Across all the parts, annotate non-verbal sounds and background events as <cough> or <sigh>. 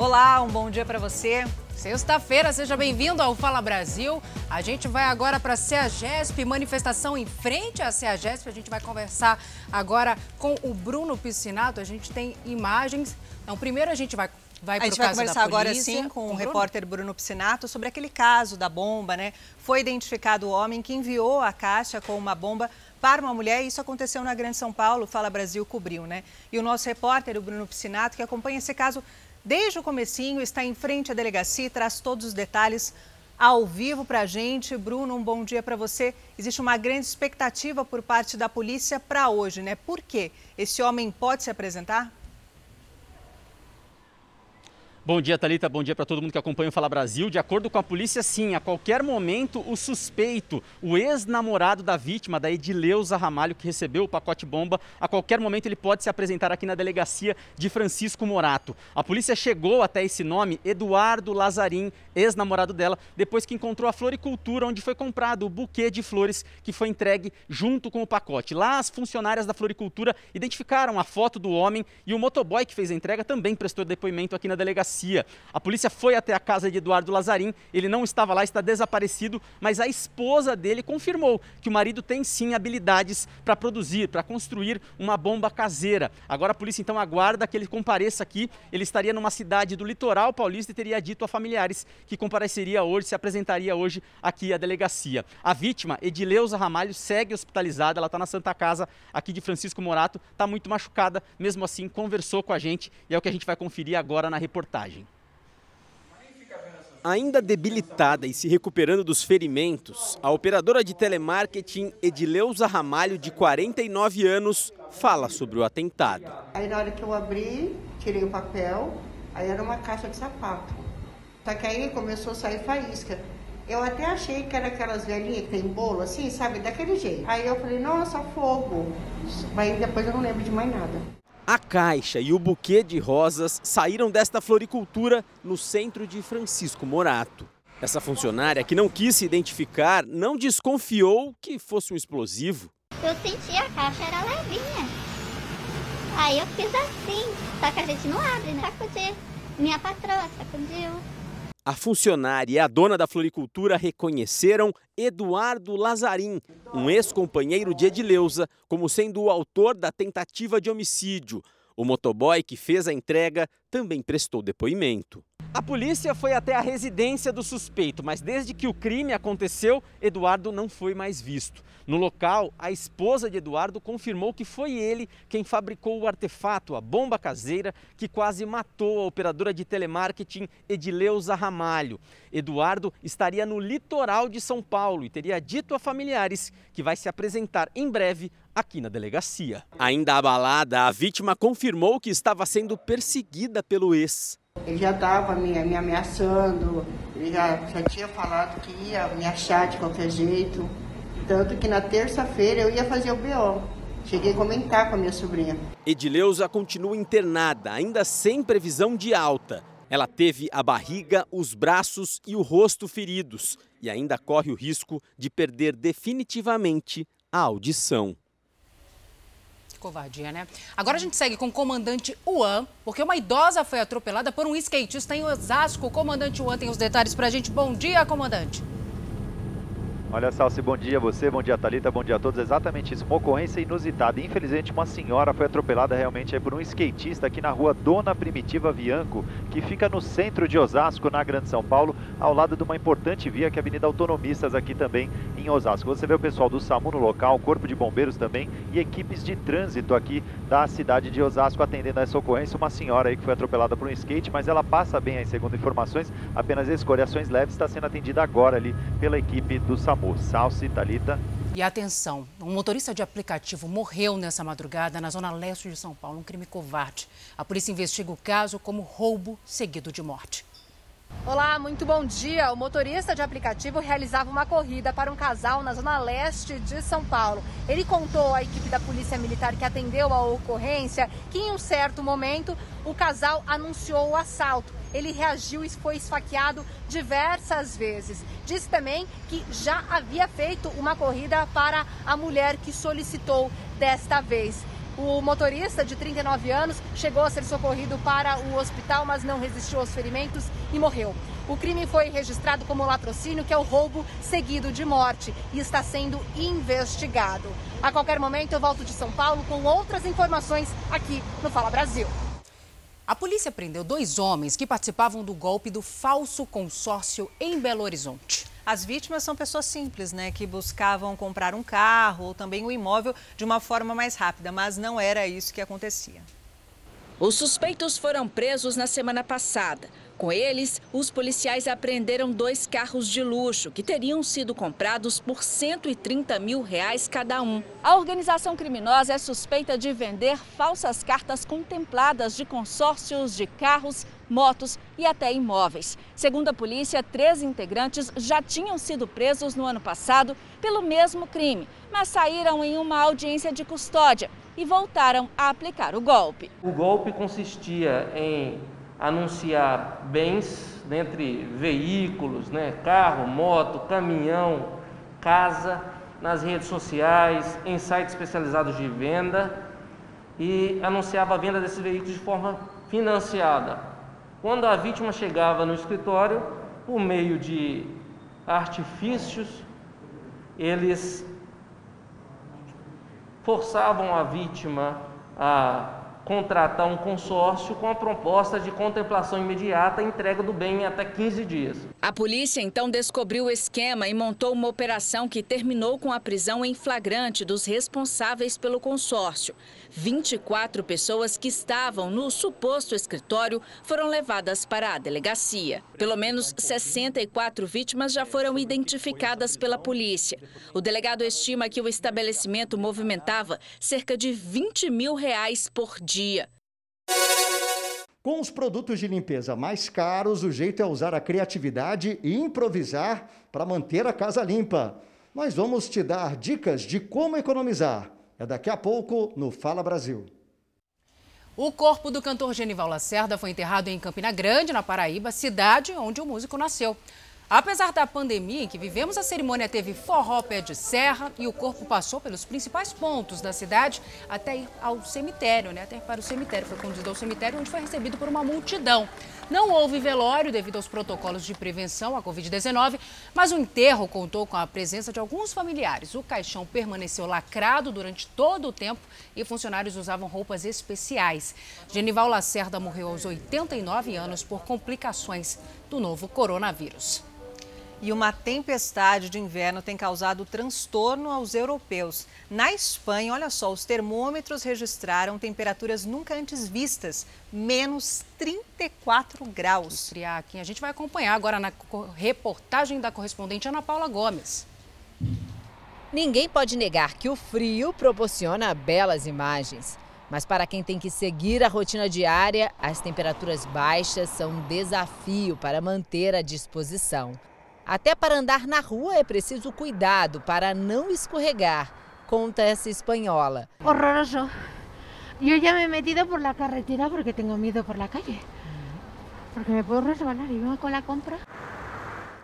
Olá, um bom dia para você. Sexta-feira, seja bem-vindo ao Fala Brasil. A gente vai agora para a CEAGESP, manifestação em frente à CEAGESP. A gente vai conversar agora com o Bruno Piscinato. A gente tem imagens. Então, primeiro a gente vai Vai a gente vai conversar agora sim com, com o repórter Bruno Piscinato sobre aquele caso da bomba, né? Foi identificado o homem que enviou a caixa com uma bomba para uma mulher. Isso aconteceu na Grande São Paulo, Fala Brasil cobriu, né? E o nosso repórter, o Bruno Piscinato, que acompanha esse caso desde o comecinho, está em frente à delegacia e traz todos os detalhes ao vivo para a gente. Bruno, um bom dia para você. Existe uma grande expectativa por parte da polícia para hoje, né? Por quê? Esse homem pode se apresentar? Bom dia, Talita. Bom dia para todo mundo que acompanha o Fala Brasil. De acordo com a polícia, sim, a qualquer momento o suspeito, o ex-namorado da vítima, da Edileuza Ramalho, que recebeu o pacote bomba, a qualquer momento ele pode se apresentar aqui na delegacia de Francisco Morato. A polícia chegou até esse nome, Eduardo Lazarim, ex-namorado dela, depois que encontrou a floricultura onde foi comprado o buquê de flores que foi entregue junto com o pacote. Lá as funcionárias da floricultura identificaram a foto do homem e o motoboy que fez a entrega também prestou depoimento aqui na delegacia A polícia foi até a casa de Eduardo Lazarim, ele não estava lá, está desaparecido, mas a esposa dele confirmou que o marido tem sim habilidades para produzir, para construir uma bomba caseira. Agora a polícia então aguarda que ele compareça aqui. Ele estaria numa cidade do litoral paulista e teria dito a familiares que compareceria hoje, se apresentaria hoje aqui à delegacia. A vítima, Edileuza Ramalho, segue hospitalizada, ela está na Santa Casa aqui de Francisco Morato, está muito machucada, mesmo assim conversou com a gente e é o que a gente vai conferir agora na reportagem reportagem. Ainda debilitada e se recuperando dos ferimentos, a operadora de telemarketing Edileuza Ramalho, de 49 anos, fala sobre o atentado. Aí na hora que eu abri, tirei o papel, aí era uma caixa de sapato. Só que aí começou a sair faísca. Eu até achei que era aquelas velhinhas que tem bolo assim, sabe, daquele jeito. Aí eu falei, nossa, fogo. Mas depois eu não lembro de mais nada. A caixa e o buquê de rosas saíram desta floricultura no centro de Francisco Morato. Essa funcionária, que não quis se identificar, não desconfiou que fosse um explosivo. Eu senti a caixa era levinha. Aí eu fiz assim, só que a gente não abre, né? Sacudir. Minha patroa sacudiu. A funcionária e a dona da floricultura reconheceram Eduardo Lazarim, um ex-companheiro de Edileuza, como sendo o autor da tentativa de homicídio. O motoboy que fez a entrega também prestou depoimento. A polícia foi até a residência do suspeito, mas desde que o crime aconteceu, Eduardo não foi mais visto. No local, a esposa de Eduardo confirmou que foi ele quem fabricou o artefato, a bomba caseira, que quase matou a operadora de telemarketing Edileuza Ramalho. Eduardo estaria no litoral de São Paulo e teria dito a familiares que vai se apresentar em breve aqui na delegacia. Ainda abalada, a vítima confirmou que estava sendo perseguida pelo ex. Ele já estava me, me, ameaçando, ele já, já tinha falado que ia me achar de qualquer jeito. Tanto que na terça-feira eu ia fazer o BO. Cheguei a comentar com a minha sobrinha. Edileuza continua internada, ainda sem previsão de alta. Ela teve a barriga, os braços e o rosto feridos e ainda corre o risco de perder definitivamente a audição covardia, né? Agora a gente segue com o comandante Uan, porque uma idosa foi atropelada por um skatista em Osasco. O comandante Uan tem os detalhes pra gente. Bom dia, comandante. Olha, Salsi, bom dia a você, bom dia, Thalita, bom dia a todos. Exatamente isso, uma ocorrência inusitada. Infelizmente, uma senhora foi atropelada realmente por um skatista aqui na rua Dona Primitiva Vianco, que fica no centro de Osasco, na Grande São Paulo, ao lado de uma importante via que é a Avenida Autonomistas aqui também em Osasco. Você vê o pessoal do SAMU no local, Corpo de Bombeiros também e equipes de trânsito aqui da cidade de Osasco atendendo a essa ocorrência. Uma senhora aí que foi atropelada por um skate, mas ela passa bem aí, segundo informações, apenas escoriações leves, está sendo atendida agora ali pela equipe do SAMU. Amor, Salsi, Talita. E atenção, um motorista de aplicativo morreu nessa madrugada na zona leste de São Paulo, um crime covarde. A polícia investiga o caso como roubo seguido de morte. Olá, muito bom dia. O motorista de aplicativo realizava uma corrida para um casal na zona leste de São Paulo. Ele contou à equipe da Polícia Militar que atendeu a ocorrência que em um certo momento o casal anunciou o assalto ele reagiu e foi esfaqueado diversas vezes. Disse também que já havia feito uma corrida para a mulher que solicitou desta vez. O motorista de 39 anos chegou a ser socorrido para o hospital, mas não resistiu aos ferimentos e morreu. O crime foi registrado como latrocínio, que é o roubo seguido de morte, e está sendo investigado. A qualquer momento eu volto de São Paulo com outras informações aqui no Fala Brasil. A polícia prendeu dois homens que participavam do golpe do falso consórcio em Belo Horizonte. As vítimas são pessoas simples, né, que buscavam comprar um carro ou também um imóvel de uma forma mais rápida, mas não era isso que acontecia. Os suspeitos foram presos na semana passada. Com eles, os policiais apreenderam dois carros de luxo que teriam sido comprados por 130 mil reais cada um. A organização criminosa é suspeita de vender falsas cartas contempladas de consórcios de carros, motos e até imóveis. Segundo a polícia, três integrantes já tinham sido presos no ano passado pelo mesmo crime, mas saíram em uma audiência de custódia e voltaram a aplicar o golpe. O golpe consistia em anunciar bens dentre veículos, né, carro, moto, caminhão, casa, nas redes sociais, em sites especializados de venda e anunciava a venda desses veículos de forma financiada. Quando a vítima chegava no escritório, por meio de artifícios, eles forçavam a vítima a contratar um consórcio com a proposta de contemplação imediata e entrega do bem em até 15 dias. A polícia então descobriu o esquema e montou uma operação que terminou com a prisão em flagrante dos responsáveis pelo consórcio. 24 pessoas que estavam no suposto escritório foram levadas para a delegacia. Pelo menos 64 vítimas já foram identificadas pela polícia. O delegado estima que o estabelecimento movimentava cerca de 20 mil reais por dia. Com os produtos de limpeza mais caros, o jeito é usar a criatividade e improvisar para manter a casa limpa. Nós vamos te dar dicas de como economizar. É daqui a pouco no Fala Brasil. O corpo do cantor Genival Lacerda foi enterrado em Campina Grande, na Paraíba, cidade onde o músico nasceu. Apesar da pandemia em que vivemos, a cerimônia teve forró pé de serra e o corpo passou pelos principais pontos da cidade até ir ao cemitério, né? Até para o cemitério. Foi conduzido ao cemitério, onde foi recebido por uma multidão. Não houve velório devido aos protocolos de prevenção à Covid-19, mas o enterro contou com a presença de alguns familiares. O caixão permaneceu lacrado durante todo o tempo e funcionários usavam roupas especiais. Genival Lacerda morreu aos 89 anos por complicações do novo coronavírus. E uma tempestade de inverno tem causado transtorno aos europeus. Na Espanha, olha só, os termômetros registraram temperaturas nunca antes vistas, menos 34 graus. Triaquim, a gente vai acompanhar agora na reportagem da correspondente Ana Paula Gomes. Ninguém pode negar que o frio proporciona belas imagens. Mas para quem tem que seguir a rotina diária, as temperaturas baixas são um desafio para manter a disposição. Até para andar na rua é preciso cuidado para não escorregar, conta essa espanhola. Horroroso. Eu já me he metido por la carretera porque tenho medo por la calle. Porque me puedo resbalar e vengo com a compra.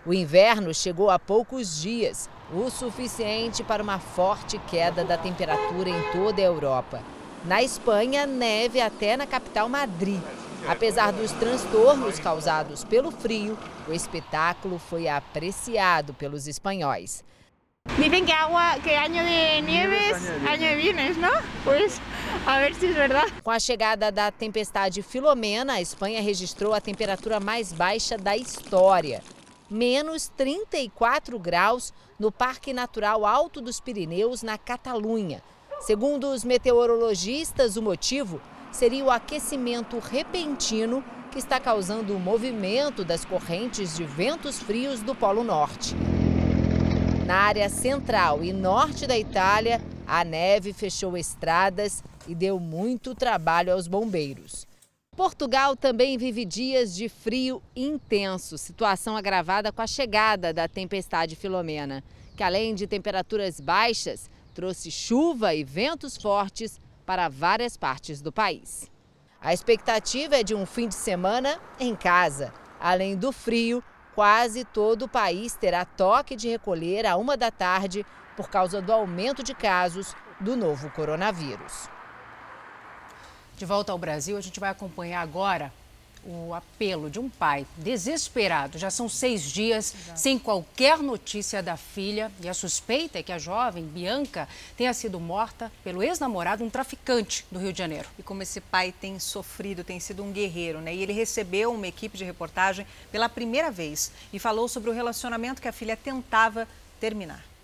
O inverno chegou há poucos dias, o suficiente para uma forte queda da temperatura em toda a Europa. Na Espanha, neve até na capital Madrid. Apesar dos transtornos causados pelo frio, o espetáculo foi apreciado pelos espanhóis. Dizem que agua, que ano de nieves, ano de bienes, não? Pois, a ver se é verdade. Com a chegada da tempestade Filomena, a Espanha registrou a temperatura mais baixa da história. Menos 34 graus no Parque Natural Alto dos Pirineus, na Catalunha. Segundo os meteorologistas, o motivo seria o aquecimento repentino que está causando o movimento das correntes de ventos frios do Polo Norte. Na área central e norte da Itália, a neve fechou estradas e deu muito trabalho aos bombeiros. Portugal também vive dias de frio intenso, situação agravada com a chegada da tempestade Filomena, que além de temperaturas baixas, trouxe chuva e ventos fortes para várias partes do país. A expectativa é de um fim de semana em casa. Além do frio, quase todo o país terá toque de recolher a uma da tarde por causa do aumento de casos do novo coronavírus. De volta ao Brasil, a gente vai acompanhar agora o apelo de um pai desesperado. Já são seis dias Exato. sem qualquer notícia da filha e a suspeita é que a jovem Bianca tenha sido morta pelo ex-namorado, um traficante do Rio de Janeiro. E como esse pai tem sofrido, tem sido um guerreiro, né? E ele recebeu uma equipe de reportagem pela primeira vez e falou sobre o relacionamento que a filha tentava terminar.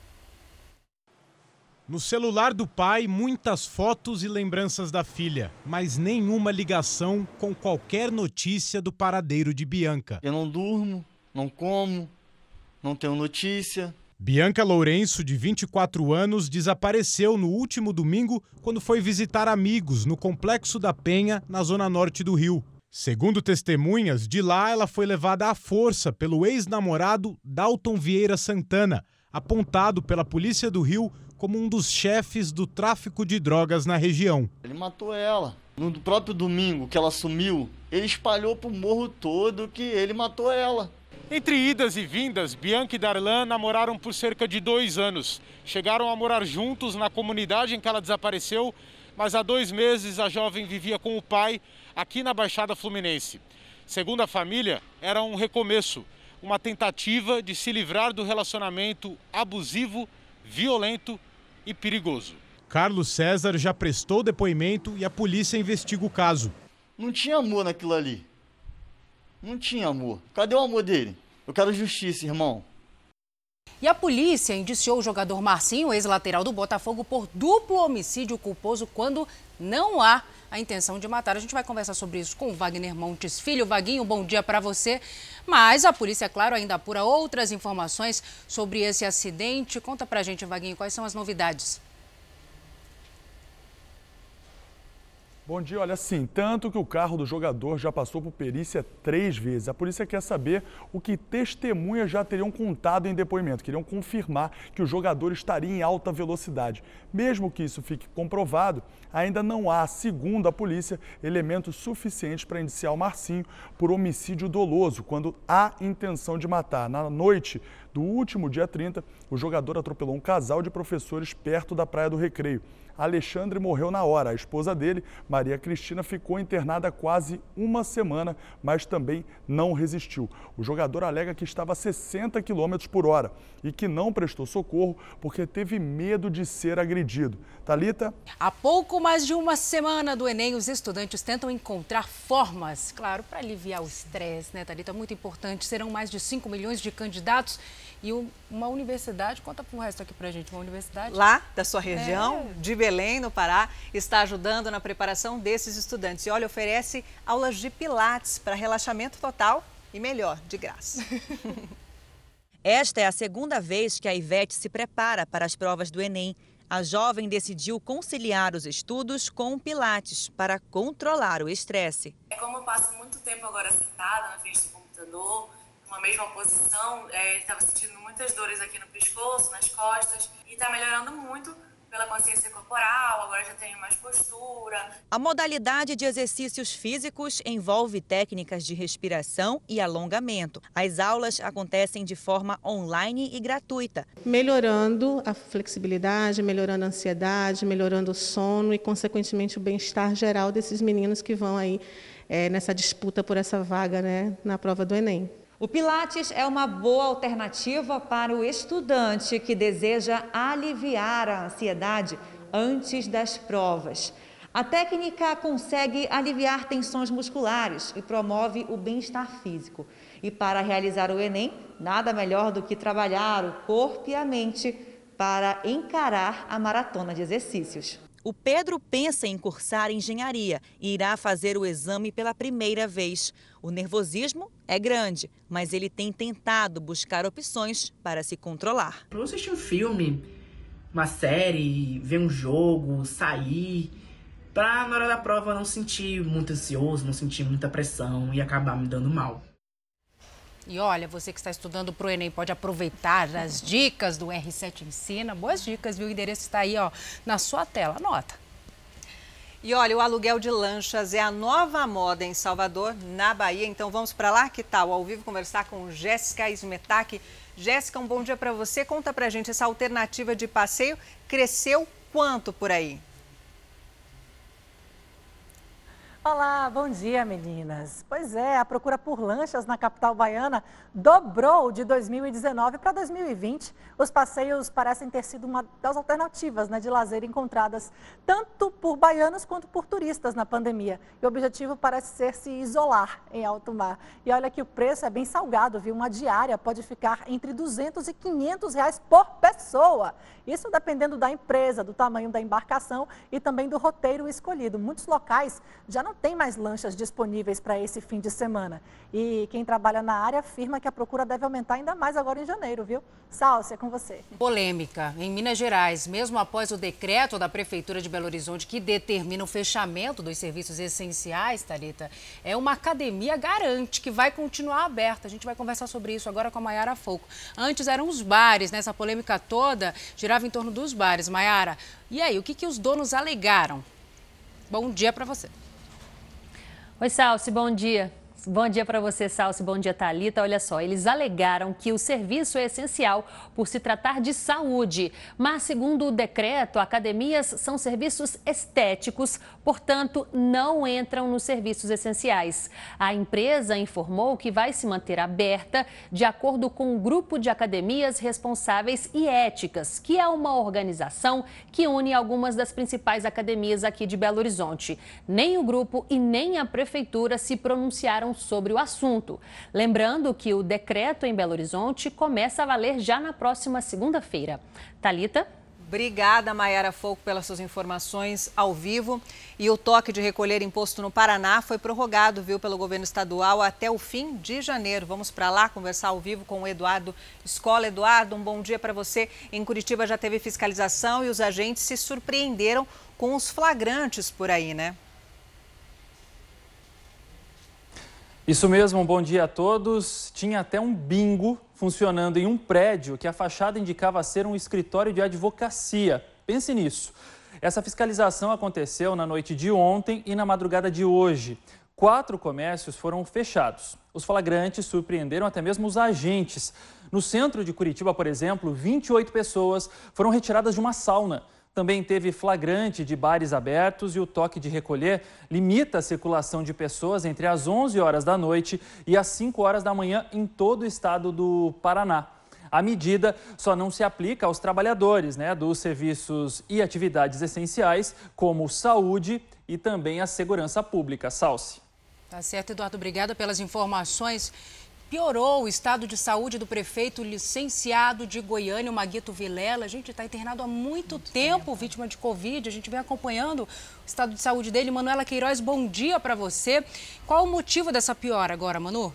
No celular do pai, muitas fotos e lembranças da filha, mas nenhuma ligação com qualquer notícia do paradeiro de Bianca. Eu não durmo, não como, não tenho notícia. Bianca Lourenço, de 24 anos, desapareceu no último domingo quando foi visitar amigos no Complexo da Penha, na zona norte do Rio. Segundo testemunhas, de lá ela foi levada à força pelo ex-namorado Dalton Vieira Santana, apontado pela Polícia do Rio como um dos chefes do tráfico de drogas na região. Ele matou ela. No próprio domingo que ela sumiu, ele espalhou pro morro todo que ele matou ela. Entre idas e vindas, Bianca e Darlan namoraram por cerca de dois anos. Chegaram a morar juntos na comunidade em que ela desapareceu, mas há dois meses a jovem vivia com o pai aqui na Baixada Fluminense. Segundo a família, era um recomeço, uma tentativa de se livrar do relacionamento abusivo, violento e perigoso. Carlos César já prestou depoimento e a polícia investiga o caso. Não tinha amor naquilo ali. Não tinha amor. Cadê o amor dele? Eu quero justiça, irmão. E a polícia indiciou o jogador Marcinho, ex-lateral do Botafogo, por duplo homicídio culposo quando não há a intenção de matar. A gente vai conversar sobre isso com o Wagner Montes Filho. Vaguinho, bom dia para você. Mas a polícia, claro, ainda apura outras informações sobre esse acidente. Conta pra gente, Vaguinho, quais são as novidades? Bom dia, olha assim, tanto que o carro do jogador já passou por perícia três vezes. A polícia quer saber o que testemunhas já teriam contado em depoimento, queriam confirmar que o jogador estaria em alta velocidade. Mesmo que isso fique comprovado, ainda não há, segundo a polícia, elementos suficientes para indiciar o Marcinho por homicídio doloso, quando há intenção de matar. Na noite do último dia 30, o jogador atropelou um casal de professores perto da Praia do Recreio. Alexandre morreu na hora. A esposa dele, Maria Cristina, ficou internada quase uma semana, mas também não resistiu. O jogador alega que estava a 60 km por hora e que não prestou socorro porque teve medo de ser agredido. Talita? Há pouco mais de uma semana do Enem, os estudantes tentam encontrar formas, claro, para aliviar o estresse, né, Talita? Muito importante. Serão mais de 5 milhões de candidatos e uma universidade, conta para o resto aqui para a gente, uma universidade... Lá, da sua região, é. de Belém, no Pará, está ajudando na preparação desses estudantes. E olha, oferece aulas de pilates para relaxamento total e melhor, de graça. <laughs> Esta é a segunda vez que a Ivete se prepara para as provas do Enem. A jovem decidiu conciliar os estudos com o Pilates para controlar o estresse. É como eu passo muito tempo agora sentada na frente do computador, uma mesma posição, estava é, sentindo muitas dores aqui no pescoço, nas costas, e está melhorando muito pela consciência corporal, agora já tenho mais postura. A modalidade de exercícios físicos envolve técnicas de respiração e alongamento. As aulas acontecem de forma online e gratuita. Melhorando a flexibilidade, melhorando a ansiedade, melhorando o sono e, consequentemente, o bem-estar geral desses meninos que vão aí é, nessa disputa por essa vaga né, na prova do Enem. O Pilates é uma boa alternativa para o estudante que deseja aliviar a ansiedade antes das provas. A técnica consegue aliviar tensões musculares e promove o bem-estar físico. E para realizar o Enem, nada melhor do que trabalhar o corpo e a mente para encarar a maratona de exercícios. O Pedro pensa em cursar engenharia e irá fazer o exame pela primeira vez. O nervosismo é grande, mas ele tem tentado buscar opções para se controlar. Eu assistir um filme, uma série, ver um jogo, sair, para na hora da prova não sentir muito ansioso, não sentir muita pressão e acabar me dando mal. E olha, você que está estudando para o Enem pode aproveitar as dicas do R7 Ensina. Boas dicas, viu? O endereço está aí ó, na sua tela. Anota. E olha, o aluguel de lanchas é a nova moda em Salvador, na Bahia. Então vamos para lá, que tal? Ao vivo conversar com Jéssica Ismetac. Jéssica, um bom dia para você. Conta para gente, essa alternativa de passeio cresceu quanto por aí? Olá, bom dia meninas. Pois é, a procura por lanchas na capital baiana dobrou de 2019 para 2020. Os passeios parecem ter sido uma das alternativas né, de lazer encontradas tanto por baianos quanto por turistas na pandemia. E o objetivo parece ser se isolar em alto mar. E olha que o preço é bem salgado, viu? Uma diária pode ficar entre 200 e 500 reais por pessoa. Isso dependendo da empresa, do tamanho da embarcação e também do roteiro escolhido. Muitos locais já não não tem mais lanchas disponíveis para esse fim de semana. E quem trabalha na área afirma que a procura deve aumentar ainda mais agora em janeiro, viu? Salce, é com você. Polêmica. Em Minas Gerais, mesmo após o decreto da Prefeitura de Belo Horizonte que determina o fechamento dos serviços essenciais, Tarita, é uma academia garante que vai continuar aberta. A gente vai conversar sobre isso agora com a Maiara Foco. Antes eram os bares, né? Essa polêmica toda girava em torno dos bares. Maiara, e aí, o que, que os donos alegaram? Bom dia para você. Oi, Salsi, bom dia. Bom dia para você, Salsi. Bom dia, Talita. Olha só, eles alegaram que o serviço é essencial por se tratar de saúde, mas segundo o decreto, academias são serviços estéticos, portanto, não entram nos serviços essenciais. A empresa informou que vai se manter aberta de acordo com o grupo de academias responsáveis e éticas, que é uma organização que une algumas das principais academias aqui de Belo Horizonte. Nem o grupo e nem a prefeitura se pronunciaram sobre o assunto. Lembrando que o decreto em Belo Horizonte começa a valer já na próxima segunda-feira. Talita. Obrigada, Mayara Foco, pelas suas informações ao vivo. E o toque de recolher imposto no Paraná foi prorrogado, viu, pelo governo estadual até o fim de janeiro. Vamos para lá conversar ao vivo com o Eduardo Escola. Eduardo, um bom dia para você. Em Curitiba já teve fiscalização e os agentes se surpreenderam com os flagrantes por aí, né? Isso mesmo, bom dia a todos. Tinha até um bingo funcionando em um prédio que a fachada indicava ser um escritório de advocacia. Pense nisso. Essa fiscalização aconteceu na noite de ontem e na madrugada de hoje. Quatro comércios foram fechados. Os flagrantes surpreenderam até mesmo os agentes. No centro de Curitiba, por exemplo, 28 pessoas foram retiradas de uma sauna. Também teve flagrante de bares abertos e o toque de recolher limita a circulação de pessoas entre as 11 horas da noite e as 5 horas da manhã em todo o estado do Paraná. A medida só não se aplica aos trabalhadores né, dos serviços e atividades essenciais, como saúde e também a segurança pública. Salce. Tá certo, Eduardo. Obrigada pelas informações piorou o estado de saúde do prefeito licenciado de Goiânia, o Maguito Vilela. A gente está internado há muito, muito tempo, tempo, vítima de Covid. A gente vem acompanhando o estado de saúde dele. Manuela Queiroz, bom dia para você. Qual o motivo dessa piora agora, Manu?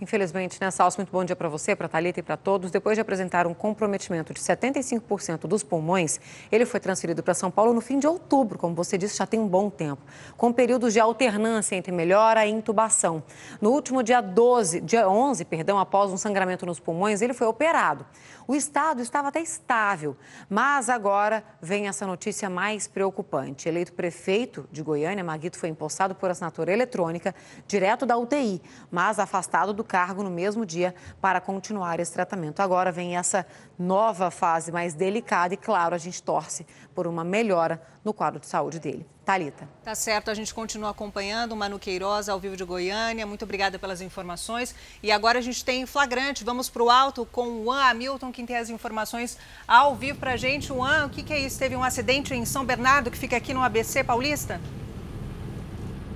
Infelizmente, né, Salso, muito bom dia para você, para a Thalita e para todos. Depois de apresentar um comprometimento de 75% dos pulmões, ele foi transferido para São Paulo no fim de outubro, como você disse, já tem um bom tempo, com períodos de alternância entre melhora e intubação. No último dia 12, dia 11, perdão, após um sangramento nos pulmões, ele foi operado. O estado estava até estável, mas agora vem essa notícia mais preocupante. Eleito prefeito de Goiânia, Maguito foi empossado por assinatura eletrônica direto da UTI, mas afastado do cargo no mesmo dia para continuar esse tratamento. Agora vem essa nova fase mais delicada e, claro, a gente torce por uma melhora no quadro de saúde dele. Talita. Tá certo, a gente continua acompanhando o Manu Queiroz ao vivo de Goiânia. Muito obrigada pelas informações. E agora a gente tem flagrante. Vamos para o alto com o Juan Hamilton, quem tem as informações ao vivo para a gente. Juan, o que, que é isso? Teve um acidente em São Bernardo, que fica aqui no ABC Paulista?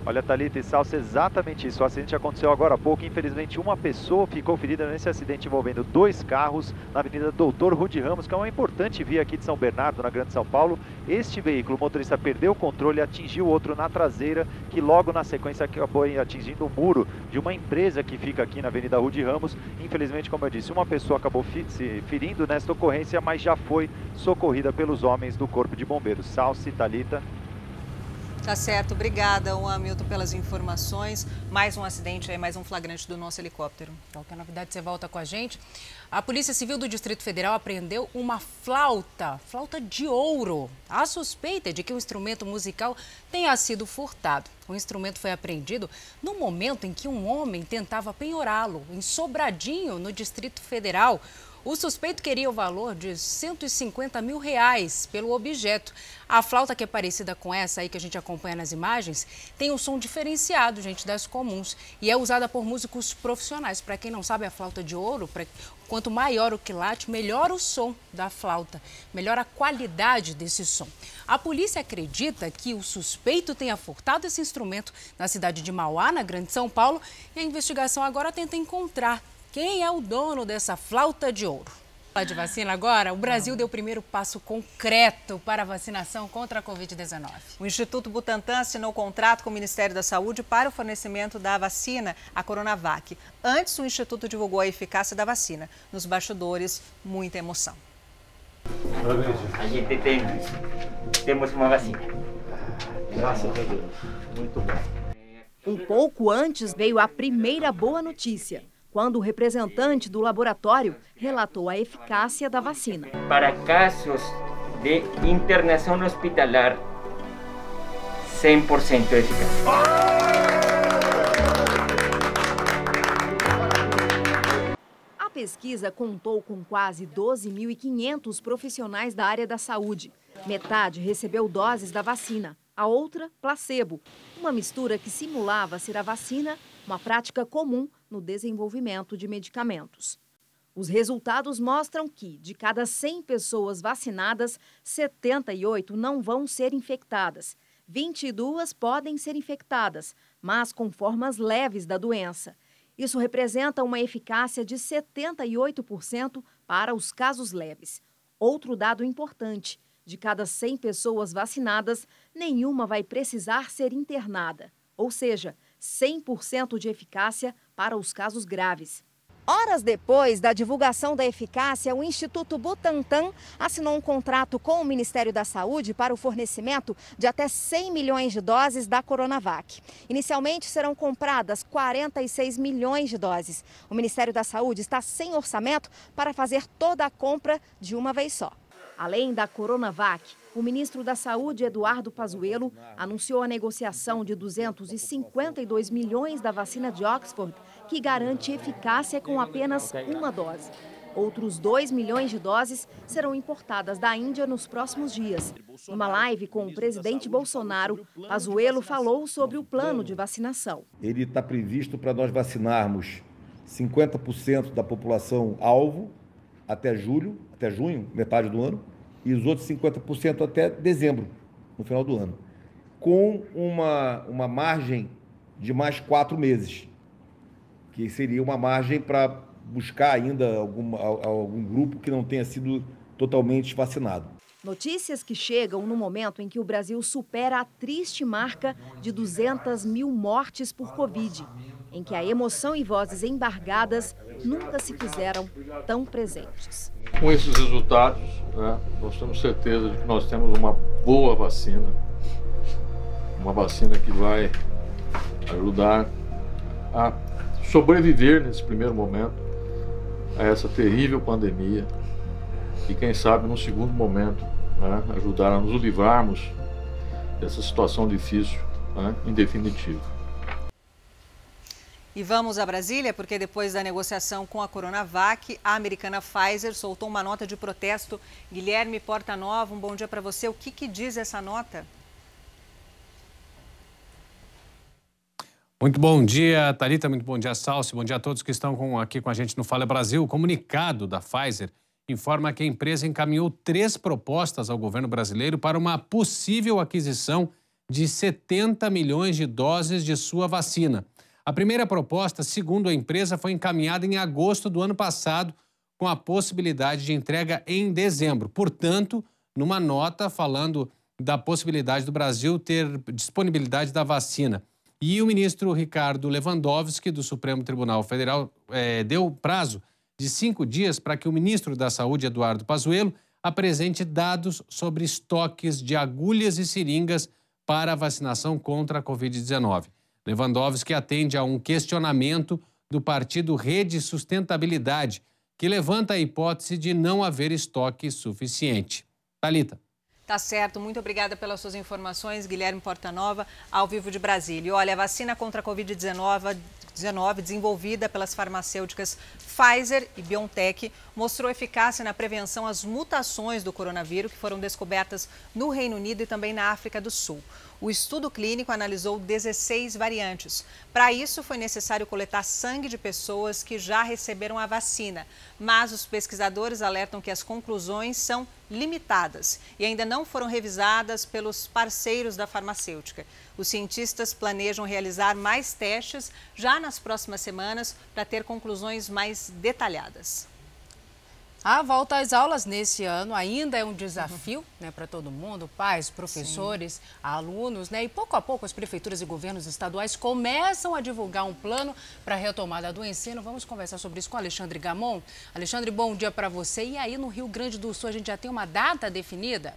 Olha, Thalita e Salsa, exatamente isso. O acidente aconteceu agora há pouco. Infelizmente, uma pessoa ficou ferida nesse acidente envolvendo dois carros na Avenida Doutor Rude Ramos, que é uma importante via aqui de São Bernardo, na Grande São Paulo. Este veículo, o motorista perdeu o controle e atingiu outro na traseira, que logo na sequência acabou atingindo o muro de uma empresa que fica aqui na Avenida Rude Ramos. Infelizmente, como eu disse, uma pessoa acabou se ferindo nesta ocorrência, mas já foi socorrida pelos homens do Corpo de Bombeiros. Salsa e Thalita. Tá certo, obrigada, Hamilton, pelas informações. Mais um acidente aí, mais um flagrante do nosso helicóptero. Qualquer novidade, você volta com a gente. A Polícia Civil do Distrito Federal apreendeu uma flauta, flauta de ouro. A suspeita de que o instrumento musical tenha sido furtado. O instrumento foi apreendido no momento em que um homem tentava penhorá-lo em Sobradinho, no Distrito Federal. O suspeito queria o valor de 150 mil reais pelo objeto. A flauta que é parecida com essa aí que a gente acompanha nas imagens tem um som diferenciado, gente, das comuns e é usada por músicos profissionais. Para quem não sabe, a flauta de ouro, pra... quanto maior o quilate, melhor o som da flauta, melhor a qualidade desse som. A polícia acredita que o suspeito tenha furtado esse instrumento na cidade de Mauá, na Grande São Paulo, e a investigação agora tenta encontrar quem é o dono dessa flauta de ouro. Falar de vacina agora, o Brasil deu o primeiro passo concreto para a vacinação contra a Covid-19. O Instituto Butantan assinou contrato com o Ministério da Saúde para o fornecimento da vacina, a Coronavac. Antes, o Instituto divulgou a eficácia da vacina. Nos bastidores, muita emoção. A gente tem, temos uma vacina. Graças a Deus. Muito bom. Um pouco antes veio a primeira boa notícia quando o representante do laboratório relatou a eficácia da vacina. Para casos de internação hospitalar, 100% eficaz. A pesquisa contou com quase 12.500 profissionais da área da saúde. Metade recebeu doses da vacina, a outra, placebo, uma mistura que simulava ser a vacina, uma prática comum no desenvolvimento de medicamentos. Os resultados mostram que, de cada 100 pessoas vacinadas, 78 não vão ser infectadas. 22 podem ser infectadas, mas com formas leves da doença. Isso representa uma eficácia de 78% para os casos leves. Outro dado importante: de cada 100 pessoas vacinadas, nenhuma vai precisar ser internada. Ou seja, 100% de eficácia para os casos graves. Horas depois da divulgação da eficácia, o Instituto Butantan assinou um contrato com o Ministério da Saúde para o fornecimento de até 100 milhões de doses da Coronavac. Inicialmente serão compradas 46 milhões de doses. O Ministério da Saúde está sem orçamento para fazer toda a compra de uma vez só. Além da Coronavac, o ministro da Saúde, Eduardo Pazuello, anunciou a negociação de 252 milhões da vacina de Oxford, que garante eficácia com apenas uma dose. Outros 2 milhões de doses serão importadas da Índia nos próximos dias. Numa live com o presidente Bolsonaro, Pazuello falou sobre o plano de vacinação. Ele está previsto para nós vacinarmos 50% da população alvo até julho, até junho, metade do ano, e os outros 50% até dezembro, no final do ano, com uma, uma margem de mais quatro meses, que seria uma margem para buscar ainda algum, algum grupo que não tenha sido totalmente vacinado. Notícias que chegam no momento em que o Brasil supera a triste marca de 200 mil mortes por Covid, em que a emoção e vozes embargadas nunca se fizeram tão presentes. Com esses resultados, né, nós temos certeza de que nós temos uma boa vacina, uma vacina que vai ajudar a sobreviver nesse primeiro momento a essa terrível pandemia e quem sabe no segundo momento né, ajudar a nos livrarmos dessa situação difícil né, em definitivo. E vamos a Brasília, porque depois da negociação com a Coronavac, a americana Pfizer soltou uma nota de protesto. Guilherme Portanova, um bom dia para você. O que, que diz essa nota? Muito bom dia, Thalita. Muito bom dia, Salsi. Bom dia a todos que estão com, aqui com a gente no Fala Brasil. O comunicado da Pfizer informa que a empresa encaminhou três propostas ao governo brasileiro para uma possível aquisição de 70 milhões de doses de sua vacina. A primeira proposta, segundo a empresa, foi encaminhada em agosto do ano passado, com a possibilidade de entrega em dezembro. Portanto, numa nota falando da possibilidade do Brasil ter disponibilidade da vacina. E o ministro Ricardo Lewandowski, do Supremo Tribunal Federal, é, deu prazo de cinco dias para que o ministro da Saúde, Eduardo Pazuello, apresente dados sobre estoques de agulhas e seringas para a vacinação contra a Covid-19. Lewandowski atende a um questionamento do partido Rede Sustentabilidade, que levanta a hipótese de não haver estoque suficiente. Talita. Tá certo, muito obrigada pelas suas informações, Guilherme Portanova, ao vivo de Brasília. Olha, a vacina contra a Covid-19 Covid-19, desenvolvida pelas farmacêuticas Pfizer e BioNTech, mostrou eficácia na prevenção às mutações do coronavírus que foram descobertas no Reino Unido e também na África do Sul. O estudo clínico analisou 16 variantes. Para isso, foi necessário coletar sangue de pessoas que já receberam a vacina. Mas os pesquisadores alertam que as conclusões são limitadas e ainda não foram revisadas pelos parceiros da farmacêutica. Os cientistas planejam realizar mais testes já nas próximas semanas para ter conclusões mais detalhadas. A volta às aulas nesse ano ainda é um desafio né, para todo mundo, pais, professores, Sim. alunos, né? E pouco a pouco as prefeituras e governos estaduais começam a divulgar um plano para a retomada do ensino. Vamos conversar sobre isso com Alexandre Gamon. Alexandre, bom dia para você. E aí no Rio Grande do Sul a gente já tem uma data definida?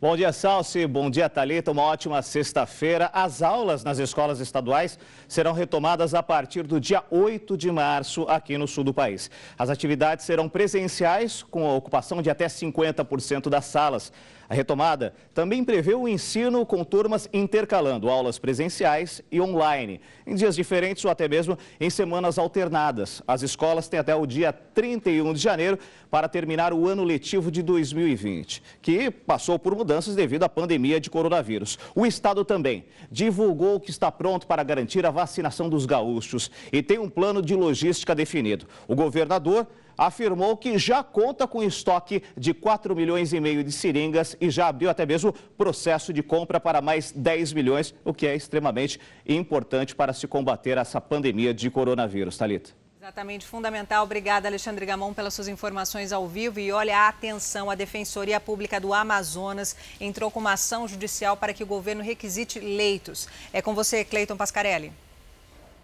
Bom dia, Salsi. Bom dia, Talita. Uma ótima sexta-feira. As aulas nas escolas estaduais serão retomadas a partir do dia 8 de março aqui no sul do país. As atividades serão presenciais, com a ocupação de até 50% das salas. A retomada também prevê o ensino com turmas intercalando aulas presenciais e online, em dias diferentes ou até mesmo em semanas alternadas. As escolas têm até o dia 31 de janeiro para terminar o ano letivo de 2020, que passou por mudanças devido à pandemia de coronavírus. O Estado também divulgou que está pronto para garantir a vacinação dos gaúchos e tem um plano de logística definido. O governador afirmou que já conta com estoque de 4 milhões e meio de seringas e já abriu até mesmo processo de compra para mais 10 milhões, o que é extremamente importante para se combater essa pandemia de coronavírus. Talita. Exatamente, fundamental. Obrigada, Alexandre Gamon, pelas suas informações ao vivo. E olha, a atenção, a Defensoria Pública do Amazonas entrou com uma ação judicial para que o governo requisite leitos. É com você, Cleiton Pascarelli.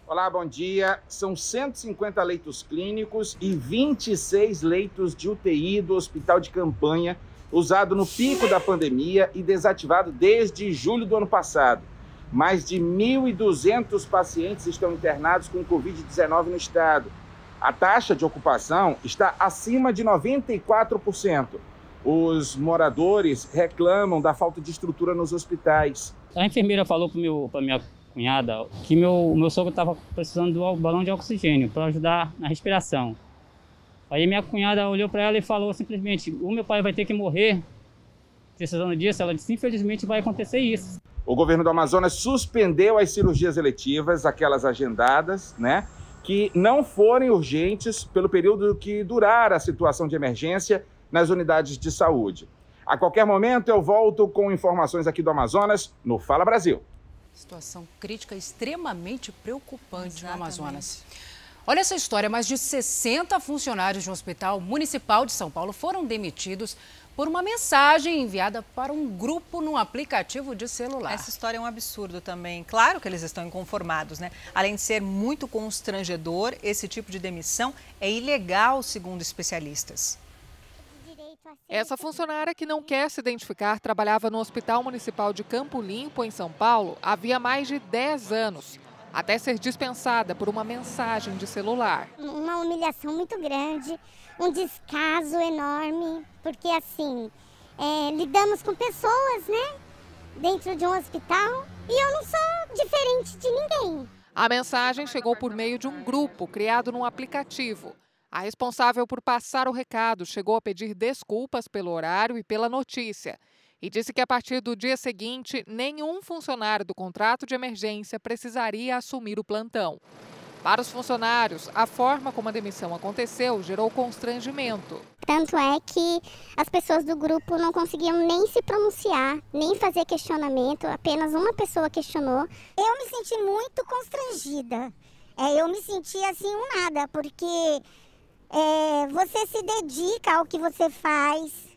Olá, bom dia. São 150 leitos clínicos e 26 leitos de UTI do hospital de campanha, usado no pico da pandemia e desativado desde julho do ano passado. Mais de 1.200 pacientes estão internados com Covid-19 no estado. A taxa de ocupação está acima de 94%. Os moradores reclamam da falta de estrutura nos hospitais. A enfermeira falou para minha cunhada que meu, meu sogro estava precisando do balão de oxigênio para ajudar na respiração. Aí minha cunhada olhou para ela e falou simplesmente: o meu pai vai ter que morrer precisando disso. Ela disse: infelizmente vai acontecer isso. O governo do Amazonas suspendeu as cirurgias eletivas, aquelas agendadas, né? Que não forem urgentes pelo período que durar a situação de emergência nas unidades de saúde. A qualquer momento eu volto com informações aqui do Amazonas no Fala Brasil. Situação crítica extremamente preocupante Exatamente. no Amazonas. Olha essa história: mais de 60 funcionários de um hospital municipal de São Paulo foram demitidos por uma mensagem enviada para um grupo no aplicativo de celular. Essa história é um absurdo também. Claro que eles estão inconformados, né? Além de ser muito constrangedor, esse tipo de demissão é ilegal, segundo especialistas. Essa funcionária que não quer se identificar trabalhava no Hospital Municipal de Campo Limpo, em São Paulo, havia mais de 10 anos, até ser dispensada por uma mensagem de celular. Uma humilhação muito grande, um descaso enorme, porque assim, é, lidamos com pessoas, né? Dentro de um hospital e eu não sou diferente de ninguém. A mensagem chegou por meio de um grupo criado num aplicativo. A responsável por passar o recado chegou a pedir desculpas pelo horário e pela notícia e disse que a partir do dia seguinte, nenhum funcionário do contrato de emergência precisaria assumir o plantão. Para os funcionários, a forma como a demissão aconteceu gerou constrangimento. Tanto é que as pessoas do grupo não conseguiam nem se pronunciar, nem fazer questionamento, apenas uma pessoa questionou. Eu me senti muito constrangida. É, eu me senti assim um nada, porque é, você se dedica ao que você faz.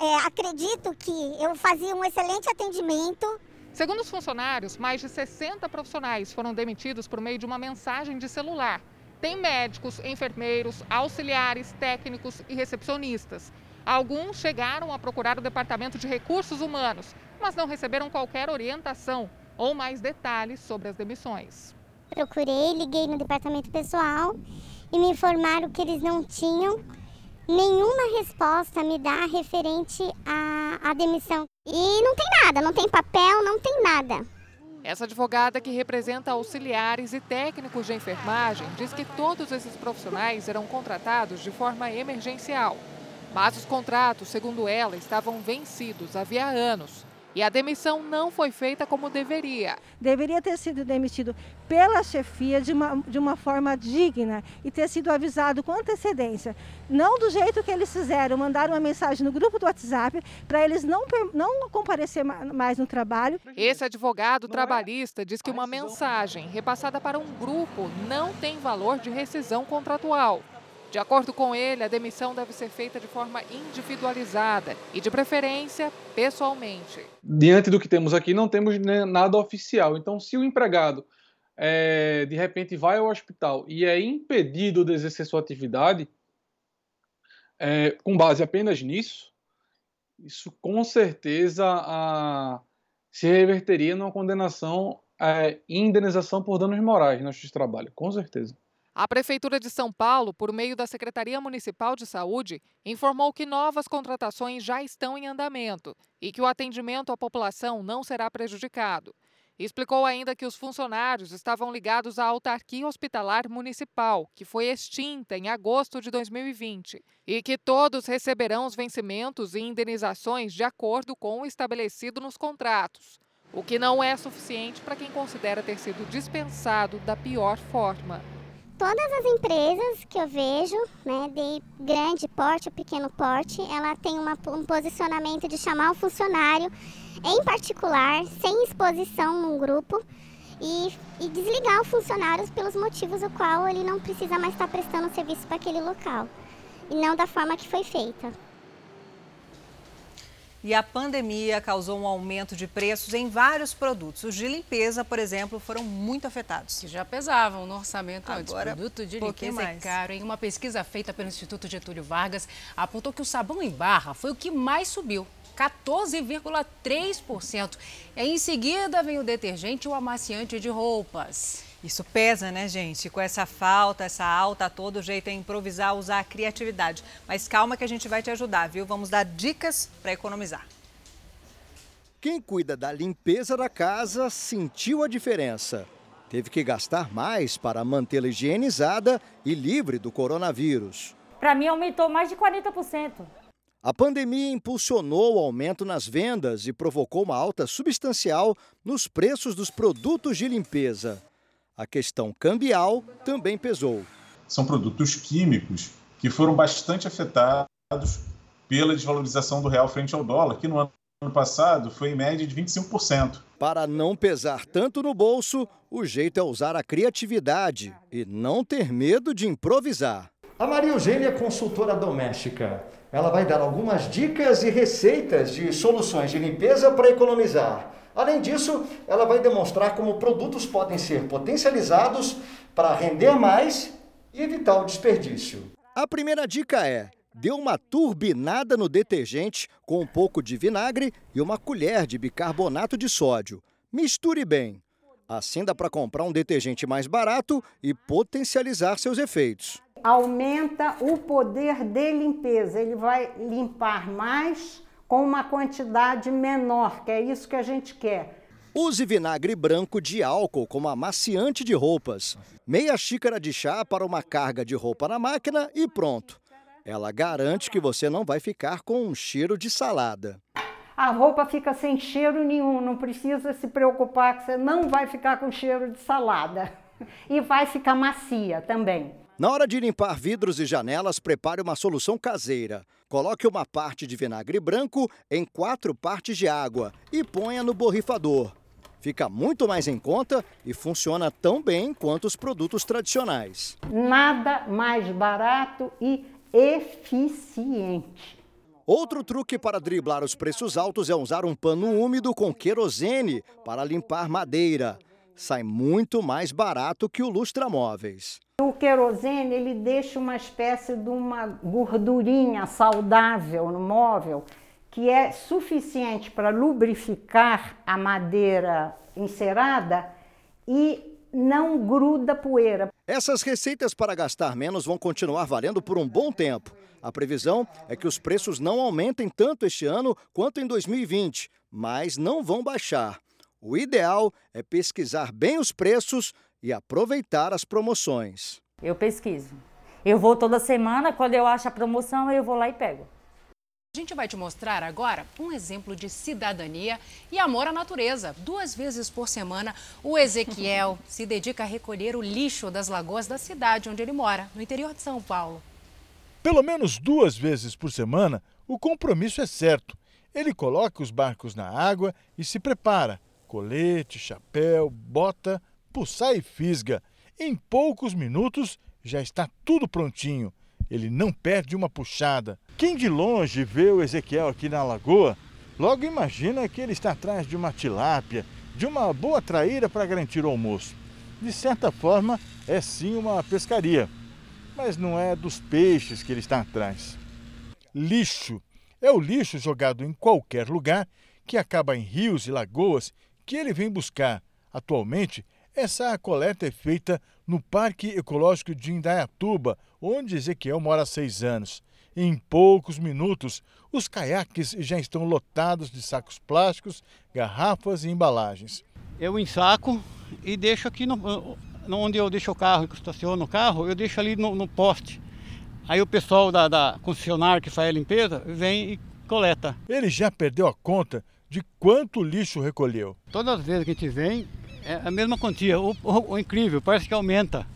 É, acredito que eu fazia um excelente atendimento. Segundo os funcionários, mais de 60 profissionais foram demitidos por meio de uma mensagem de celular. Tem médicos, enfermeiros, auxiliares, técnicos e recepcionistas. Alguns chegaram a procurar o Departamento de Recursos Humanos, mas não receberam qualquer orientação ou mais detalhes sobre as demissões. Procurei, liguei no departamento pessoal e me informaram que eles não tinham nenhuma resposta a me dar referente à, à demissão. E não tem nada, não tem papel, não tem nada. Essa advogada, que representa auxiliares e técnicos de enfermagem, diz que todos esses profissionais eram contratados de forma emergencial. Mas os contratos, segundo ela, estavam vencidos havia anos. E a demissão não foi feita como deveria. Deveria ter sido demitido pela chefia de uma, de uma forma digna e ter sido avisado com antecedência. Não do jeito que eles fizeram, mandaram uma mensagem no grupo do WhatsApp para eles não, não comparecer mais no trabalho. Esse advogado trabalhista diz que uma mensagem repassada para um grupo não tem valor de rescisão contratual. De acordo com ele, a demissão deve ser feita de forma individualizada e, de preferência, pessoalmente. Diante do que temos aqui, não temos nada oficial. Então, se o empregado é, de repente vai ao hospital e é impedido de exercer sua atividade, é, com base apenas nisso, isso com certeza a, se reverteria numa condenação é, indenização por danos morais no justiça de trabalho, com certeza. A Prefeitura de São Paulo, por meio da Secretaria Municipal de Saúde, informou que novas contratações já estão em andamento e que o atendimento à população não será prejudicado. Explicou ainda que os funcionários estavam ligados à autarquia hospitalar municipal, que foi extinta em agosto de 2020, e que todos receberão os vencimentos e indenizações de acordo com o estabelecido nos contratos, o que não é suficiente para quem considera ter sido dispensado da pior forma todas as empresas que eu vejo, né, de grande porte ou pequeno porte, ela tem uma, um posicionamento de chamar o funcionário em particular, sem exposição num grupo, e, e desligar o funcionário pelos motivos o qual ele não precisa mais estar prestando serviço para aquele local, e não da forma que foi feita. E a pandemia causou um aumento de preços em vários produtos. Os de limpeza, por exemplo, foram muito afetados. Que já pesavam no orçamento Agora, antes. Produto de limpeza é caro. Em uma pesquisa feita pelo Instituto Getúlio Vargas, apontou que o sabão em barra foi o que mais subiu. 14,3%. Em seguida vem o detergente e o amaciante de roupas. Isso pesa, né, gente? Com essa falta, essa alta, todo jeito é improvisar, usar a criatividade. Mas calma que a gente vai te ajudar, viu? Vamos dar dicas para economizar. Quem cuida da limpeza da casa sentiu a diferença. Teve que gastar mais para mantê-la higienizada e livre do coronavírus. Para mim, aumentou mais de 40%. A pandemia impulsionou o aumento nas vendas e provocou uma alta substancial nos preços dos produtos de limpeza. A questão cambial também pesou. São produtos químicos que foram bastante afetados pela desvalorização do real frente ao dólar, que no ano passado foi em média de 25%. Para não pesar tanto no bolso, o jeito é usar a criatividade e não ter medo de improvisar. A Maria Eugênia é consultora doméstica. Ela vai dar algumas dicas e receitas de soluções de limpeza para economizar. Além disso, ela vai demonstrar como produtos podem ser potencializados para render mais e evitar o desperdício. A primeira dica é: dê uma turbinada no detergente com um pouco de vinagre e uma colher de bicarbonato de sódio. Misture bem. Assim dá para comprar um detergente mais barato e potencializar seus efeitos. Aumenta o poder de limpeza, ele vai limpar mais com uma quantidade menor, que é isso que a gente quer. Use vinagre branco de álcool como amaciante de roupas. Meia xícara de chá para uma carga de roupa na máquina e pronto. Ela garante que você não vai ficar com um cheiro de salada. A roupa fica sem cheiro nenhum, não precisa se preocupar que você não vai ficar com cheiro de salada. E vai ficar macia também. Na hora de limpar vidros e janelas, prepare uma solução caseira. Coloque uma parte de vinagre branco em quatro partes de água e ponha no borrifador. Fica muito mais em conta e funciona tão bem quanto os produtos tradicionais. Nada mais barato e eficiente. Outro truque para driblar os preços altos é usar um pano úmido com querosene para limpar madeira. Sai muito mais barato que o lustramóveis. O querosene ele deixa uma espécie de uma gordurinha saudável no móvel que é suficiente para lubrificar a madeira encerada e não gruda poeira. Essas receitas para gastar menos vão continuar valendo por um bom tempo. A previsão é que os preços não aumentem tanto este ano quanto em 2020, mas não vão baixar. O ideal é pesquisar bem os preços e aproveitar as promoções. Eu pesquiso. Eu vou toda semana, quando eu acho a promoção, eu vou lá e pego. A gente vai te mostrar agora um exemplo de cidadania e amor à natureza. Duas vezes por semana, o Ezequiel <laughs> se dedica a recolher o lixo das lagoas da cidade onde ele mora, no interior de São Paulo. Pelo menos duas vezes por semana, o compromisso é certo. Ele coloca os barcos na água e se prepara. Colete, chapéu, bota, e fisga. Em poucos minutos já está tudo prontinho. Ele não perde uma puxada. Quem de longe vê o Ezequiel aqui na lagoa, logo imagina que ele está atrás de uma tilápia, de uma boa traíra para garantir o almoço. De certa forma, é sim uma pescaria, mas não é dos peixes que ele está atrás. Lixo é o lixo jogado em qualquer lugar que acaba em rios e lagoas que ele vem buscar. Atualmente, essa coleta é feita no Parque Ecológico de Indaiatuba, onde Ezequiel mora há seis anos. Em poucos minutos, os caiaques já estão lotados de sacos plásticos, garrafas e embalagens. Eu ensaco e deixo aqui no, onde eu deixo o carro, que estaciono o carro, eu deixo ali no, no poste. Aí o pessoal da, da concessionária que faz a limpeza vem e coleta. Ele já perdeu a conta de quanto lixo recolheu. Todas as vezes que a gente vem, é a mesma quantia. O, o, o incrível, parece que aumenta.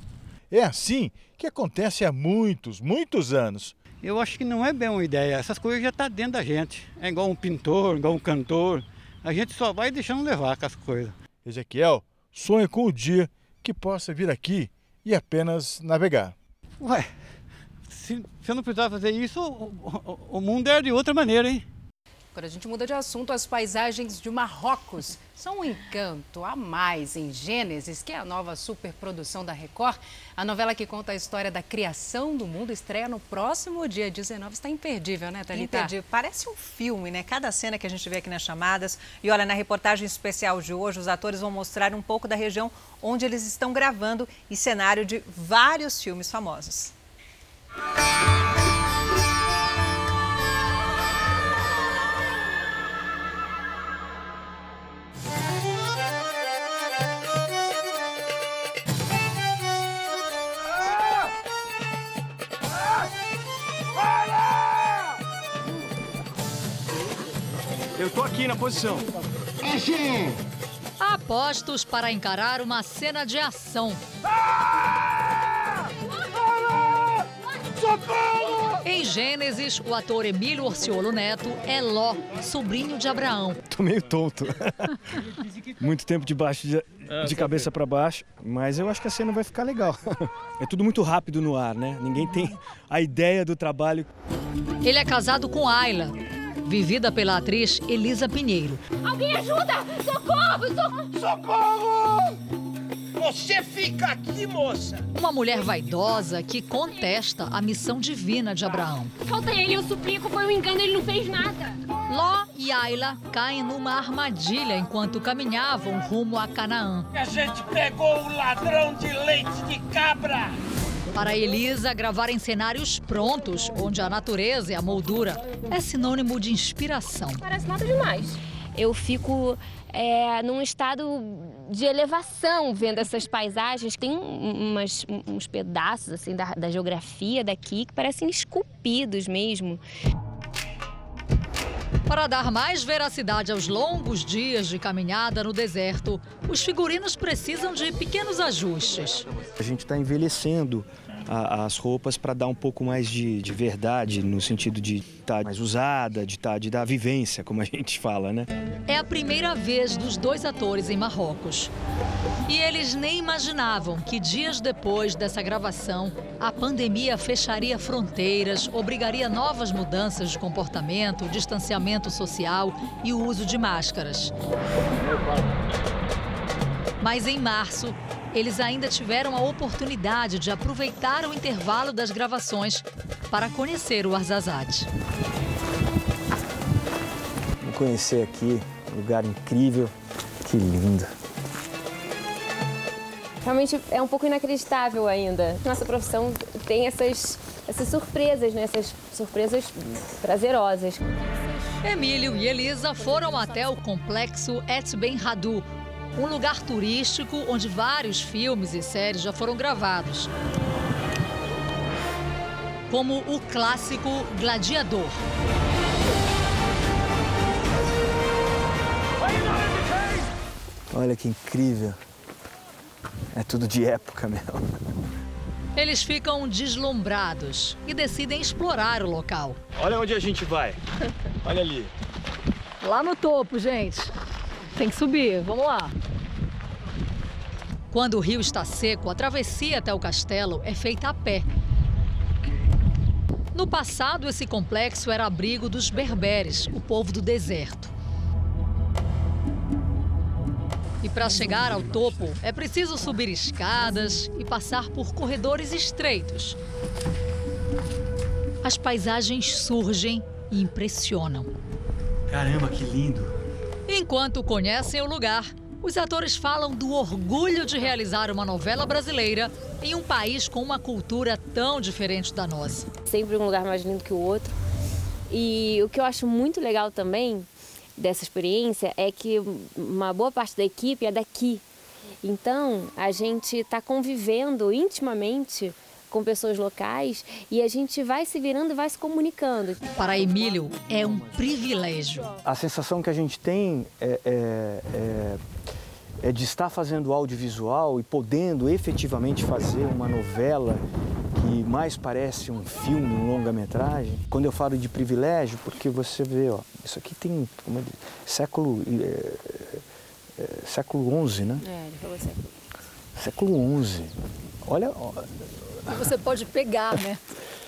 É assim que acontece há muitos, muitos anos. Eu acho que não é bem uma ideia. Essas coisas já estão tá dentro da gente. É igual um pintor, igual um cantor. A gente só vai deixando levar com as coisas. Ezequiel sonha com o dia que possa vir aqui e apenas navegar. Ué, se, se eu não precisar fazer isso, o, o, o mundo é de outra maneira, hein? Agora a gente muda de assunto. As paisagens de Marrocos são um encanto a mais em Gênesis, que é a nova superprodução da Record. A novela que conta a história da criação do mundo estreia no próximo dia 19. Está imperdível, né, Thalita? Imperdível. Parece um filme, né? Cada cena que a gente vê aqui nas chamadas. E olha, na reportagem especial de hoje, os atores vão mostrar um pouco da região onde eles estão gravando e cenário de vários filmes famosos. Eu aqui na posição. Action! Apostos para encarar uma cena de ação. Socorro! Em Gênesis, o ator Emílio Orciolo Neto é Ló, sobrinho de Abraão. Tô meio tonto. <laughs> muito tempo debaixo de, de cabeça para baixo, mas eu acho que a cena vai ficar legal. <laughs> É tudo muito rápido no ar, né? Ninguém tem a ideia do trabalho. Ele é casado com Ayla, vivida pela atriz Elisa Pinheiro. Alguém ajuda! Socorro! Socorro! Socorro! Você fica aqui, moça! Uma mulher vaidosa que contesta a missão divina de Abraão. Falta ele, eu suplico, foi um engano, ele não fez nada. Ló e Ayla caem numa armadilha enquanto caminhavam rumo a Canaã. A gente pegou o ladrão de leite de cabra! Para Elisa, gravar em cenários prontos, onde a natureza e a moldura é sinônimo de inspiração. Parece nada demais. Eu fico é, num estado de elevação vendo essas paisagens. Tem umas, uns pedaços assim da, da geografia daqui que parecem esculpidos mesmo. Para dar mais veracidade aos longos dias de caminhada no deserto, os figurinos precisam de pequenos ajustes. A gente está envelhecendo a, as roupas para dar um pouco mais de, de verdade, no sentido de estar tá mais usada, de, tá, de dar vivência, como a gente fala, né? É a primeira vez dos dois atores em Marrocos. E eles nem imaginavam que dias depois dessa gravação, a pandemia fecharia fronteiras, obrigaria novas mudanças de comportamento, distanciamento social e o uso de máscaras. Mas em março, eles ainda tiveram a oportunidade de aproveitar o intervalo das gravações para conhecer o Arzazade. Vou conhecer aqui, um lugar incrível, que lindo. Realmente é um pouco inacreditável ainda. Nossa profissão tem essas, essas surpresas, né? essas surpresas prazerosas. Emílio e Elisa foram até o complexo Et Ben Hadou, um lugar turístico onde vários filmes e séries já foram gravados. Como o clássico Gladiador. Olha que incrível. É tudo de época mesmo. Eles ficam deslumbrados e decidem explorar o local. Olha onde a gente vai. <laughs> Olha ali. Lá no topo, gente. Tem que subir, vamos lá. Quando o rio está seco, a travessia até o castelo é feita a pé. No passado, esse complexo era abrigo dos berberes, o povo do deserto. E para chegar ao topo, é preciso subir escadas e passar por corredores estreitos. As paisagens surgem e impressionam. Caramba, que lindo! Enquanto conhecem o lugar, os atores falam do orgulho de realizar uma novela brasileira em um país com uma cultura tão diferente da nossa. Sempre um lugar mais lindo que o outro. E o que eu acho muito legal também dessa experiência é que uma boa parte da equipe é daqui. Então, a gente está convivendo intimamente com pessoas locais e a gente vai se virando e vai se comunicando. Para Emílio, é um privilégio. A sensação que a gente tem é, é, é, é de estar fazendo audiovisual e podendo efetivamente fazer uma novela que mais parece um filme, um longa-metragem. Quando eu falo de privilégio, porque você vê, ó, isso aqui tem como diz, século é, é, século XI, né? É, ele falou século. Século XI. Olha, ó, que você pode pegar, né?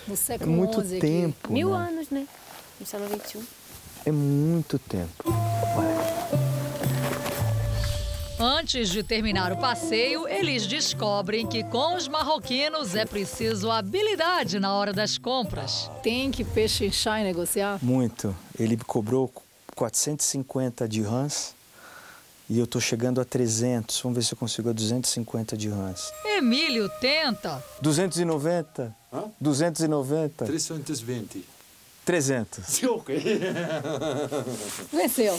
No século é muito XI tempo. Aqui. Mil né? anos, né? No século XXI. É muito tempo. Antes de terminar o passeio, eles descobrem que com os marroquinos é preciso habilidade na hora das compras. Tem que pechinchar e negociar? Muito. Ele me cobrou 450 dirhams e eu tô chegando a 300. Vamos ver se eu consigo a 250 dirhams. Emílio tenta. 290. Hã? 290. 320. 300. ok. Venceu.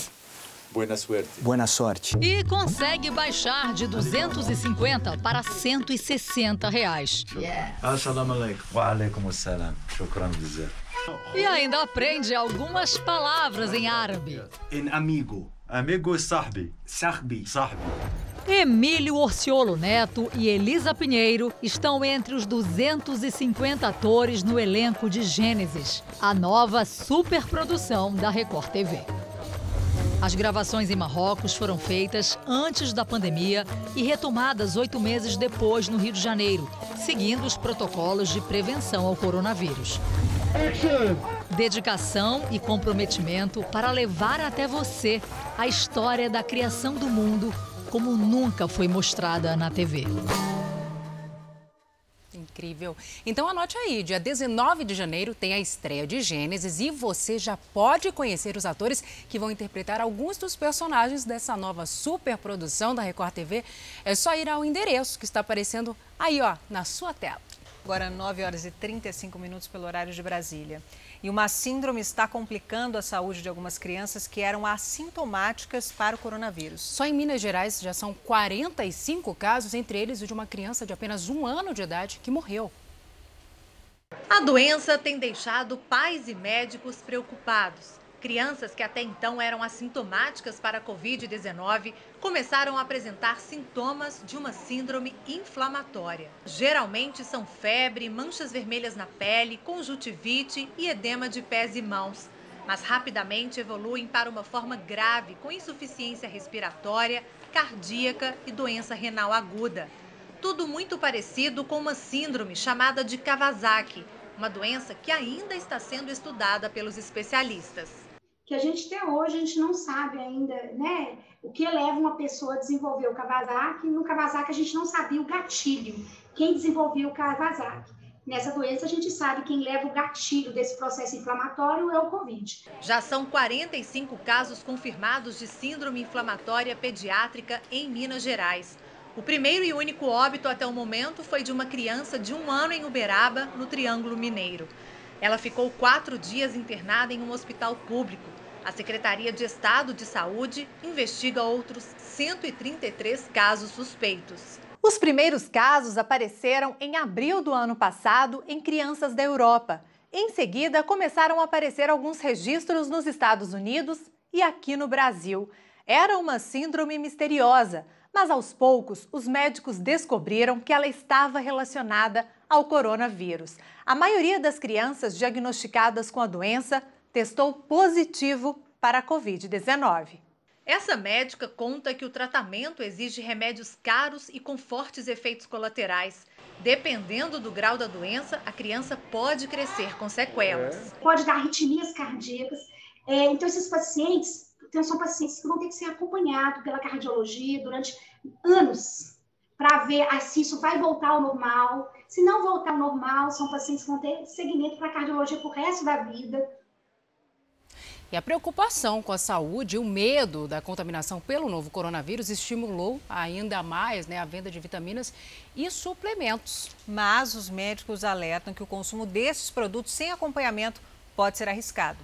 Boa sorte. Boa sorte. E consegue baixar de 250 para 160 reais. Assalamu alaikum. Wa alaikum assalam. Shukran dizer. E ainda aprende algumas palavras em árabe. Em amigo. Amigo sahbi. Sahbi. Sahbi. Emílio Orciolo Neto e Elisa Pinheiro estão entre os 250 atores no elenco de Gênesis, a nova superprodução da Record TV. As gravações em Marrocos foram feitas antes da pandemia e retomadas oito meses depois no Rio de Janeiro, seguindo os protocolos de prevenção ao coronavírus. Dedicação e comprometimento para levar até você a história da criação do mundo como nunca foi mostrada na TV. Incrível. Então anote aí, dia 19 de janeiro tem a estreia de Gênesis e você já pode conhecer os atores que vão interpretar alguns dos personagens dessa nova superprodução da Record TV. É só ir ao endereço que está aparecendo aí, ó, na sua tela. Agora 9 horas e 35 minutos pelo horário de Brasília. E uma síndrome está complicando a saúde de algumas crianças que eram assintomáticas para o coronavírus. Só em Minas Gerais já são 45 casos, entre eles o de uma criança de apenas um ano de idade que morreu. A doença tem deixado pais e médicos preocupados. Crianças que até então eram assintomáticas para a Covid-19 começaram a apresentar sintomas de uma síndrome inflamatória. Geralmente são febre, manchas vermelhas na pele, conjuntivite e edema de pés e mãos. Mas rapidamente evoluem para uma forma grave, com insuficiência respiratória, cardíaca e doença renal aguda. Tudo muito parecido com uma síndrome chamada de Kawasaki, uma doença que ainda está sendo estudada pelos especialistas que a gente até hoje a gente não sabe ainda, né, o que leva uma pessoa a desenvolver o Kawasaki. No Kawasaki a gente não sabia o gatilho, quem desenvolveu o Kawasaki. Nessa doença a gente sabe quem leva o gatilho desse processo inflamatório é o Covid. Já são 45 casos confirmados de síndrome inflamatória pediátrica em Minas Gerais. O primeiro e único óbito até o momento foi de uma criança de um ano em Uberaba, no Triângulo Mineiro. Ela ficou quatro dias internada em um hospital público. A Secretaria de Estado de Saúde investiga outros 133 casos suspeitos. Os primeiros casos apareceram em abril do ano passado em crianças da Europa. Em seguida, começaram a aparecer alguns registros nos Estados Unidos e aqui no Brasil. Era uma síndrome misteriosa, mas aos poucos os médicos descobriram que ela estava relacionada ao coronavírus. A maioria das crianças diagnosticadas com a doença testou positivo para a Covid-19. Essa médica conta que o tratamento exige remédios caros e com fortes efeitos colaterais. Dependendo do grau da doença, a criança pode crescer com sequelas. Pode dar arritmias cardíacas. É, então, esses pacientes então, são pacientes que vão ter que ser acompanhados pela cardiologia durante anos para ver se isso vai voltar ao normal. Se não voltar ao normal, são pacientes que vão ter segmento para cardiologia para o resto da vida. E a preocupação com a saúde e o medo da contaminação pelo novo coronavírus estimulou ainda mais né, a venda de vitaminas e suplementos. Mas os médicos alertam que o consumo desses produtos sem acompanhamento pode ser arriscado.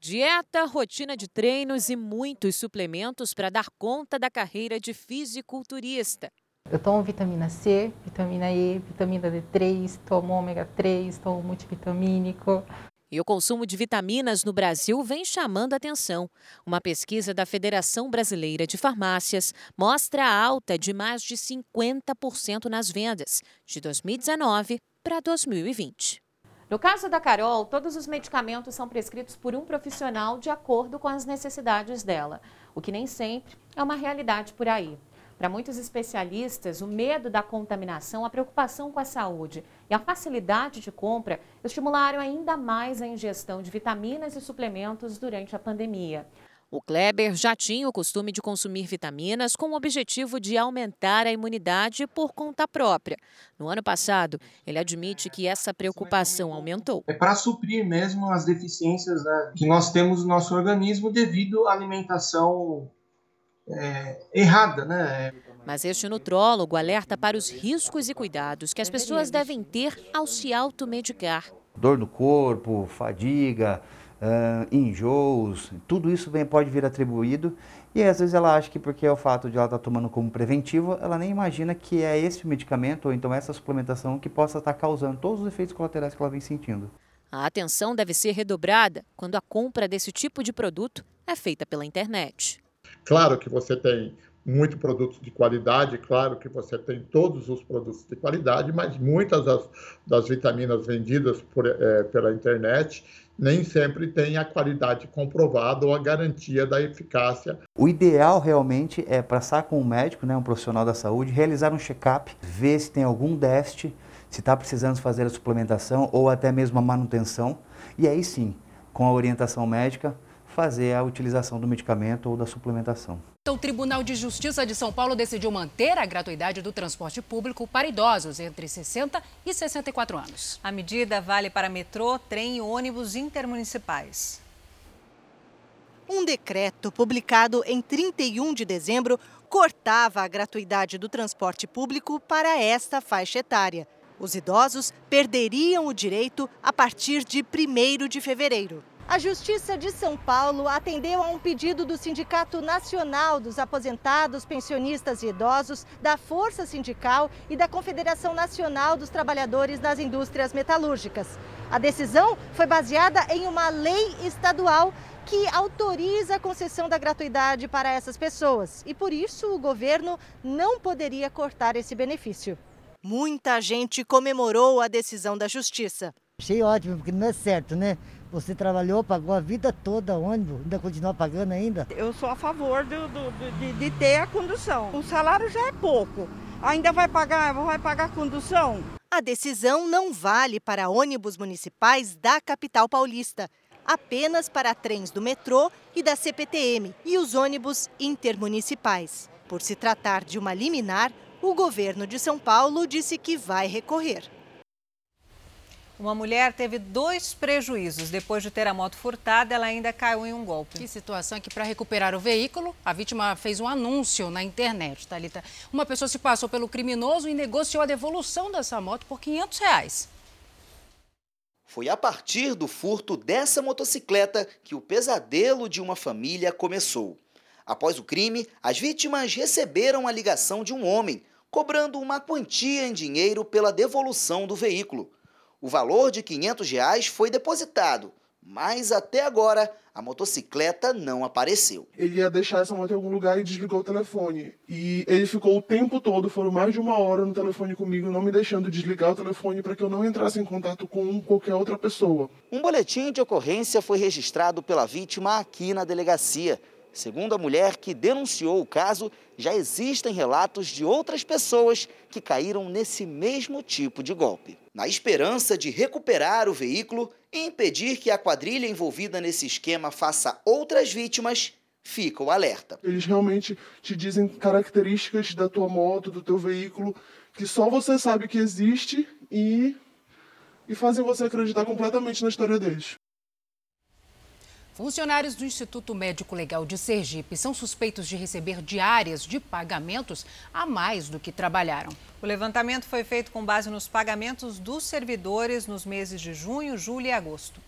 Dieta, rotina de treinos e muitos suplementos para dar conta da carreira de fisiculturista. Eu tomo vitamina C, vitamina E, vitamina D3, tomo ômega 3, tomo multivitamínico. E o consumo de vitaminas no Brasil vem chamando atenção. Uma pesquisa da Federação Brasileira de Farmácias mostra a alta de mais de 50% nas vendas, de 2019 para 2020. No caso da Carol, todos os medicamentos são prescritos por um profissional de acordo com as necessidades dela, o que nem sempre é uma realidade por aí. Para muitos especialistas, o medo da contaminação, a preocupação com a saúde e a facilidade de compra estimularam ainda mais a ingestão de vitaminas e suplementos durante a pandemia. O Kleber já tinha o costume de consumir vitaminas com o objetivo de aumentar a imunidade por conta própria. No ano passado, ele admite que essa preocupação aumentou. É para suprir mesmo as deficiências né, que nós temos no nosso organismo devido à alimentação é, errada, né? Mas este nutrólogo alerta para os riscos e cuidados que as pessoas devem ter ao se automedicar. Dor no corpo, fadiga, uh, enjoos, tudo isso vem, pode vir atribuído. E às vezes ela acha que porque é o fato de ela estar tá tomando como preventivo, ela nem imagina que é esse medicamento ou então essa suplementação que possa estar causando todos os efeitos colaterais que ela vem sentindo. A atenção deve ser redobrada quando a compra desse tipo de produto é feita pela internet. Claro que você tem muito produtos de qualidade, claro que você tem todos os produtos de qualidade, mas muitas das, das vitaminas vendidas por, é, pela internet nem sempre tem a qualidade comprovada ou a garantia da eficácia. O ideal realmente é passar com um médico, né, um profissional da saúde, realizar um check-up, ver se tem algum déficit, se está precisando fazer a suplementação ou até mesmo a manutenção, e aí sim, com a orientação médica, fazer a utilização do medicamento ou da suplementação. O Tribunal de Justiça de São Paulo decidiu manter a gratuidade do transporte público para idosos entre 60 e 64 anos. A medida vale para metrô, trem e ônibus intermunicipais. Um decreto publicado em 31 de dezembro cortava a gratuidade do transporte público para esta faixa etária. Os idosos perderiam o direito a partir de 1 de fevereiro. A Justiça de São Paulo atendeu a um pedido do Sindicato Nacional dos Aposentados, Pensionistas e Idosos, da Força Sindical e da Confederação Nacional dos Trabalhadores das Indústrias Metalúrgicas. A decisão foi baseada em uma lei estadual que autoriza a concessão da gratuidade para essas pessoas e por isso o governo não poderia cortar esse benefício. Muita gente comemorou a decisão da justiça. Achei ótimo, porque não é certo, né? Você trabalhou, pagou a vida toda ônibus, ainda continua pagando ainda? Eu sou a favor do, do, de, de, ter a condução. O salário já é pouco. Ainda vai pagar, vai pagar a condução? A decisão não vale para ônibus municipais da capital paulista, apenas para trens do metrô e da CPTM e os ônibus intermunicipais. Por se tratar de uma liminar, o governo de São Paulo disse que vai recorrer. Uma mulher teve dois prejuízos. Depois de ter a moto furtada, ela ainda caiu em um golpe. Que situação é que, para recuperar o veículo, a vítima fez um anúncio na internet, Thalita. Uma pessoa se passou pelo criminoso e negociou a devolução dessa moto por 500 reais. Foi a partir do furto dessa motocicleta que o pesadelo de uma família começou. Após o crime, as vítimas receberam a ligação de um homem cobrando uma quantia em dinheiro pela devolução do veículo. O valor de 500 reais foi depositado, mas até agora a motocicleta não apareceu. Ele ia deixar essa moto em algum lugar e desligou o telefone. E ele ficou o tempo todo, foram mais de uma hora no telefone comigo, não me deixando desligar o telefone para que eu não entrasse em contato com qualquer outra pessoa. Um boletim de ocorrência foi registrado pela vítima aqui na delegacia. Segundo a mulher que denunciou o caso, já existem relatos de outras pessoas que caíram nesse mesmo tipo de golpe. Na esperança de recuperar o veículo e impedir que a quadrilha envolvida nesse esquema faça outras vítimas, fica o alerta. Eles realmente te dizem características da tua moto, do teu veículo, que só você sabe que existe e, e fazem você acreditar completamente na história deles. Funcionários do Instituto Médico Legal de Sergipe são suspeitos de receber diárias de pagamentos a mais do que trabalharam. O levantamento foi feito com base nos pagamentos dos servidores nos meses de junho, julho e agosto.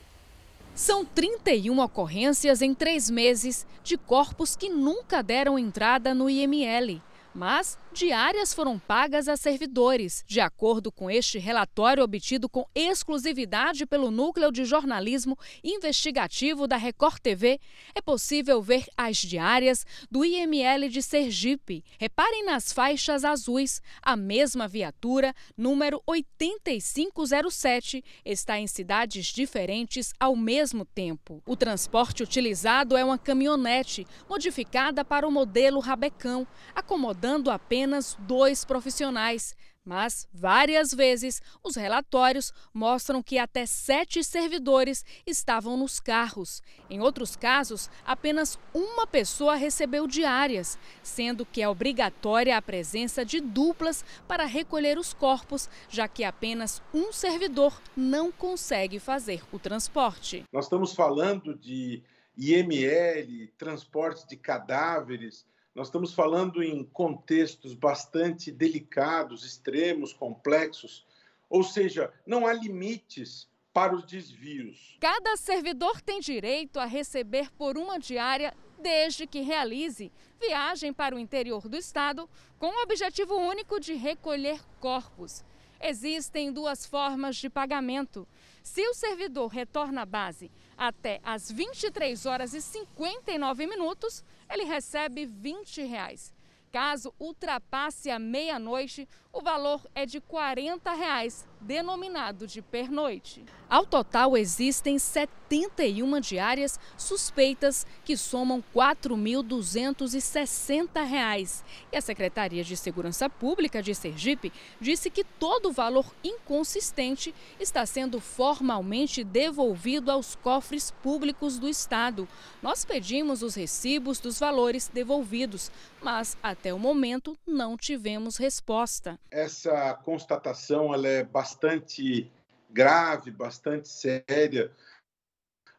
São 31 ocorrências em três meses de corpos que nunca deram entrada no IML. Mas diárias foram pagas a servidores. De acordo com este relatório obtido com exclusividade pelo Núcleo de Jornalismo Investigativo da Record TV, é possível ver as diárias do IML de Sergipe. Reparem nas faixas azuis. A mesma viatura, número 8507, está em cidades diferentes ao mesmo tempo. O transporte utilizado é uma caminhonete modificada para o modelo Rabecão, acomodando dando apenas dois profissionais. Mas, várias vezes, os relatórios mostram que até sete servidores estavam nos carros. Em outros casos, apenas uma pessoa recebeu diárias, sendo que é obrigatória a presença de duplas para recolher os corpos, já que apenas um servidor não consegue fazer o transporte. Nós estamos falando de IML, transporte de cadáveres nós estamos falando em contextos bastante delicados, extremos, complexos, ou seja, não há limites para os desvios. Cada servidor tem direito a receber por uma diária desde que realize viagem para o interior do estado com o objetivo único de recolher corpos. Existem duas formas de pagamento. Se o servidor retorna à base até às 23 horas e 59 minutos, ele recebe 20 reais. Caso ultrapasse a meia-noite, o valor é de 40 reais, denominado de pernoite. Ao total, existem 71 diárias suspeitas que somam R$ 4.260. E a Secretaria de Segurança Pública de Sergipe disse que todo o valor inconsistente está sendo formalmente devolvido aos cofres públicos do Estado. Nós pedimos os recibos dos valores devolvidos, mas até o momento não tivemos resposta. Essa constatação ela é bastante grave, bastante séria.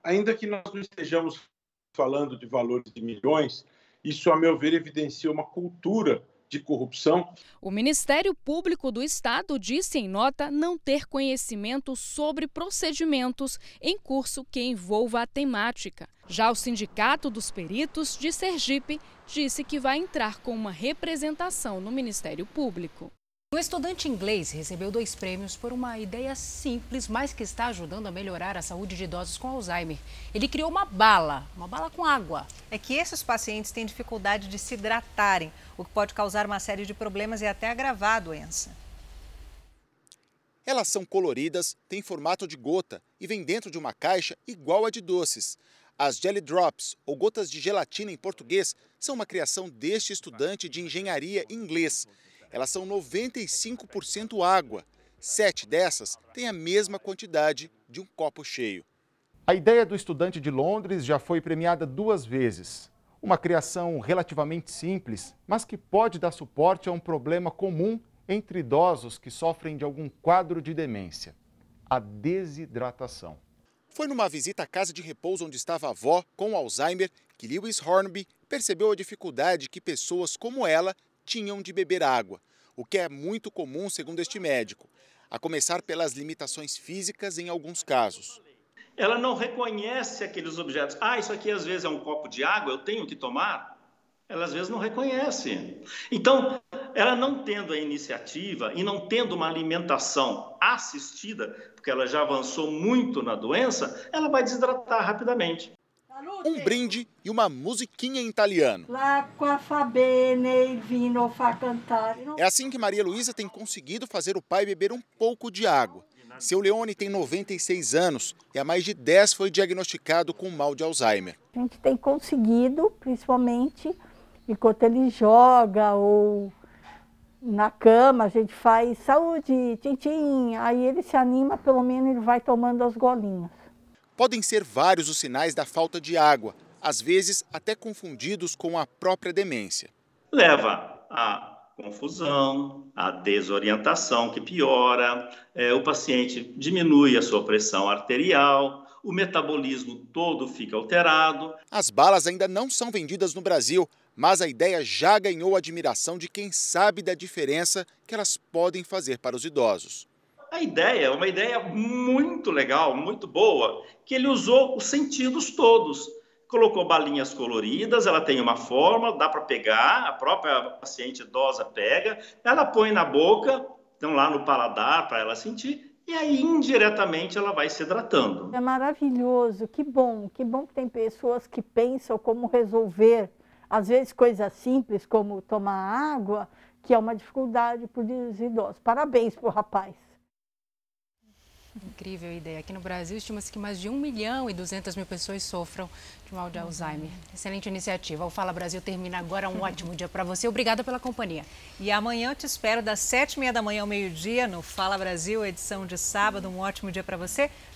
Ainda que nós não estejamos falando de valores de milhões, isso, a meu ver, evidencia uma cultura de corrupção. O Ministério Público do Estado disse em nota não ter conhecimento sobre procedimentos em curso que envolva a temática. Já o Sindicato dos Peritos de Sergipe disse que vai entrar com uma representação no Ministério Público. Um estudante inglês recebeu dois prêmios por uma ideia simples, mas que está ajudando a melhorar a saúde de idosos com Alzheimer. Ele criou uma bala, uma bala com água. É que esses pacientes têm dificuldade de se hidratarem, o que pode causar uma série de problemas e até agravar a doença. Elas são coloridas, têm formato de gota e vêm dentro de uma caixa igual a de doces. As Jelly Drops, ou gotas de gelatina em português, são uma criação deste estudante de engenharia inglês elas são 95% água. Sete dessas têm a mesma quantidade de um copo cheio. A ideia do estudante de Londres já foi premiada duas vezes. Uma criação relativamente simples, mas que pode dar suporte a um problema comum entre idosos que sofrem de algum quadro de demência: a desidratação. Foi numa visita à casa de repouso onde estava a avó com Alzheimer que Lewis Hornby percebeu a dificuldade que pessoas como ela tinham de beber água, o que é muito comum segundo este médico. a começar pelas limitações físicas em alguns casos. Ela não reconhece aqueles objetos. Ah, isso aqui às vezes é um copo de água, eu tenho que tomar. Ela às vezes não reconhece. Então, ela não tendo a iniciativa e não tendo uma alimentação assistida, porque ela já avançou muito na doença, ela vai desidratar rapidamente. Um brinde e uma musiquinha em italiano. É assim que Maria Luísa tem conseguido fazer o pai beber um pouco de água. Seu Leone tem 96 anos e há mais de 10 foi diagnosticado com mal de Alzheimer. A gente tem conseguido, principalmente enquanto ele joga ou na cama, a gente faz saúde, tintim, aí ele se anima, pelo menos ele vai tomando as golinhas. Podem ser vários os sinais da falta de água, às vezes até confundidos com a própria demência. Leva a confusão, a desorientação que piora, é, o paciente diminui a sua pressão arterial, o metabolismo todo fica alterado. As balas ainda não são vendidas no Brasil, mas a ideia já ganhou a admiração de quem sabe da diferença que elas podem fazer para os idosos. A ideia uma ideia muito legal, muito boa, que ele usou os sentidos todos. Colocou balinhas coloridas, ela tem uma forma, dá para pegar, a própria paciente idosa pega, ela põe na boca, então lá no paladar para ela sentir, e aí indiretamente ela vai se hidratando. É maravilhoso, que bom, que bom que tem pessoas que pensam como resolver às vezes coisas simples como tomar água, que é uma dificuldade para os idosos. Parabéns para o rapaz. Incrível ideia. Aqui no Brasil, estima-se que mais de 1 milhão e 200 mil pessoas sofram de mal de Alzheimer. Excelente iniciativa. O Fala Brasil termina agora. Um ótimo dia para você. Obrigada pela companhia. E amanhã eu te espero das sete e meia da manhã ao meio-dia no Fala Brasil, edição de sábado. Um ótimo dia para você.